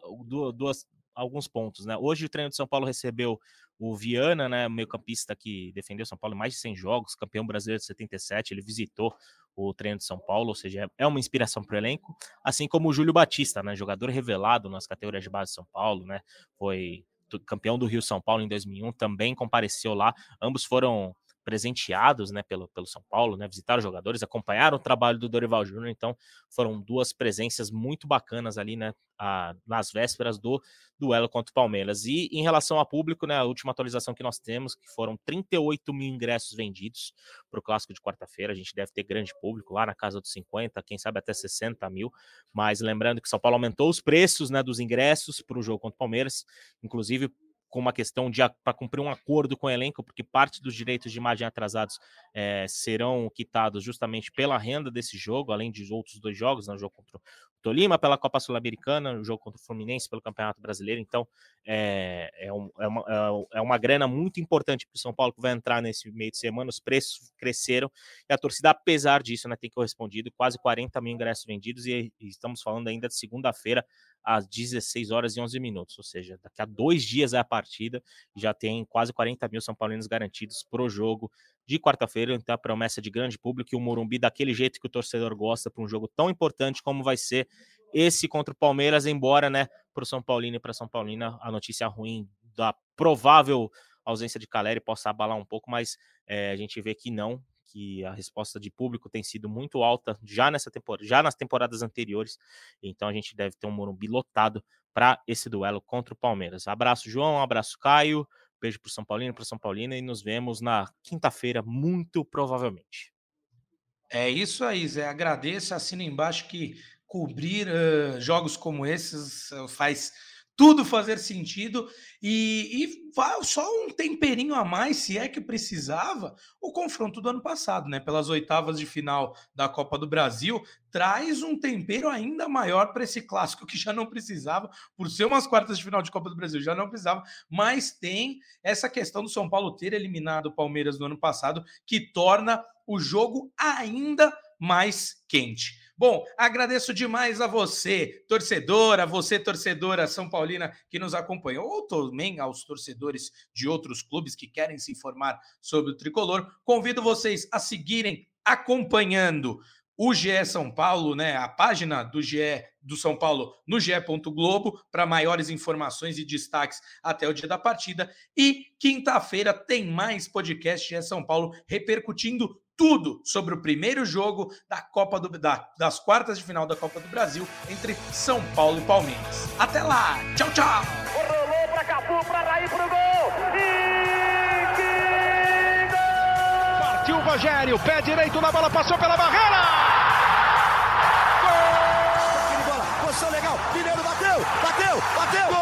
duas, alguns pontos, né? Hoje o treino de São Paulo recebeu o Viana, né, meio-campista que defendeu São Paulo em mais de 100 jogos, campeão brasileiro de 77, ele visitou o treino de São Paulo, ou seja, é uma inspiração para o elenco, assim como o Júlio Batista, né, jogador revelado nas categorias de base de São Paulo, né, foi campeão do Rio São Paulo em 2001, também compareceu lá, ambos foram presenteados né, pelo, pelo São Paulo, né, visitaram os jogadores, acompanharam o trabalho do Dorival Júnior, então foram duas presenças muito bacanas ali né, a, nas vésperas do duelo contra o Palmeiras. E em relação ao público, né, a última atualização que nós temos, que foram 38 mil ingressos vendidos para o clássico de quarta-feira, a gente deve ter grande público lá na casa dos 50, quem sabe até 60 mil, mas lembrando que São Paulo aumentou os preços né, dos ingressos para o jogo contra o Palmeiras, inclusive com uma questão de para cumprir um acordo com o elenco, porque parte dos direitos de imagem atrasados é, serão quitados justamente pela renda desse jogo, além de outros dois jogos, né, jogo contra o Tolima pela Copa Sul-Americana, o jogo contra o Fluminense pelo Campeonato Brasileiro. Então, é, é, um, é, uma, é, é uma grana muito importante para o São Paulo que vai entrar nesse meio de semana. Os preços cresceram e a torcida, apesar disso, né, tem correspondido quase 40 mil ingressos vendidos. E, e estamos falando ainda de segunda-feira, às 16 horas e 11 minutos, ou seja, daqui a dois dias é a partida, já tem quase 40 mil São Paulinos garantidos para o jogo de quarta-feira, então a promessa de grande público e o Morumbi daquele jeito que o torcedor gosta para um jogo tão importante como vai ser esse contra o Palmeiras, embora, né, para o São Paulino e para São Paulina a notícia ruim da provável ausência de Caleri possa abalar um pouco, mas é, a gente vê que não, que a resposta de público tem sido muito alta já nessa temporada, já nas temporadas anteriores. Então a gente deve ter um Morumbi lotado para esse duelo contra o Palmeiras. Abraço, João, abraço, Caio. Beijo para São Paulino, para São Paulina e nos vemos na quinta-feira, muito provavelmente. É isso aí, Zé. Agradeço, assina embaixo que cobrir uh, jogos como esses uh, faz tudo fazer sentido e, e só um temperinho a mais, se é que precisava, o confronto do ano passado, né? Pelas oitavas de final da Copa do Brasil, traz um tempero ainda maior para esse clássico que já não precisava, por ser umas quartas de final de Copa do Brasil, já não precisava, mas tem essa questão do São Paulo ter eliminado o Palmeiras no ano passado, que torna o jogo ainda mais quente. Bom, agradeço demais a você, torcedora, você, torcedora São Paulina, que nos acompanhou, ou também aos torcedores de outros clubes que querem se informar sobre o tricolor. Convido vocês a seguirem acompanhando o GE São Paulo, né, a página do GE do São Paulo no GE. Globo para maiores informações e destaques até o dia da partida. E quinta-feira tem mais podcast GE São Paulo repercutindo tudo sobre o primeiro jogo da Copa do, da, das quartas de final da Copa do Brasil entre São Paulo e Palmeiras. Até lá, tchau, tchau. Rolou para Cafu, para Raí pro gol. E que gol! Partiu o Rogério, pé direito na bola, passou pela barreira. Gol! Bola, posição legal, Mineiro bateu, bateu, bateu. Gol!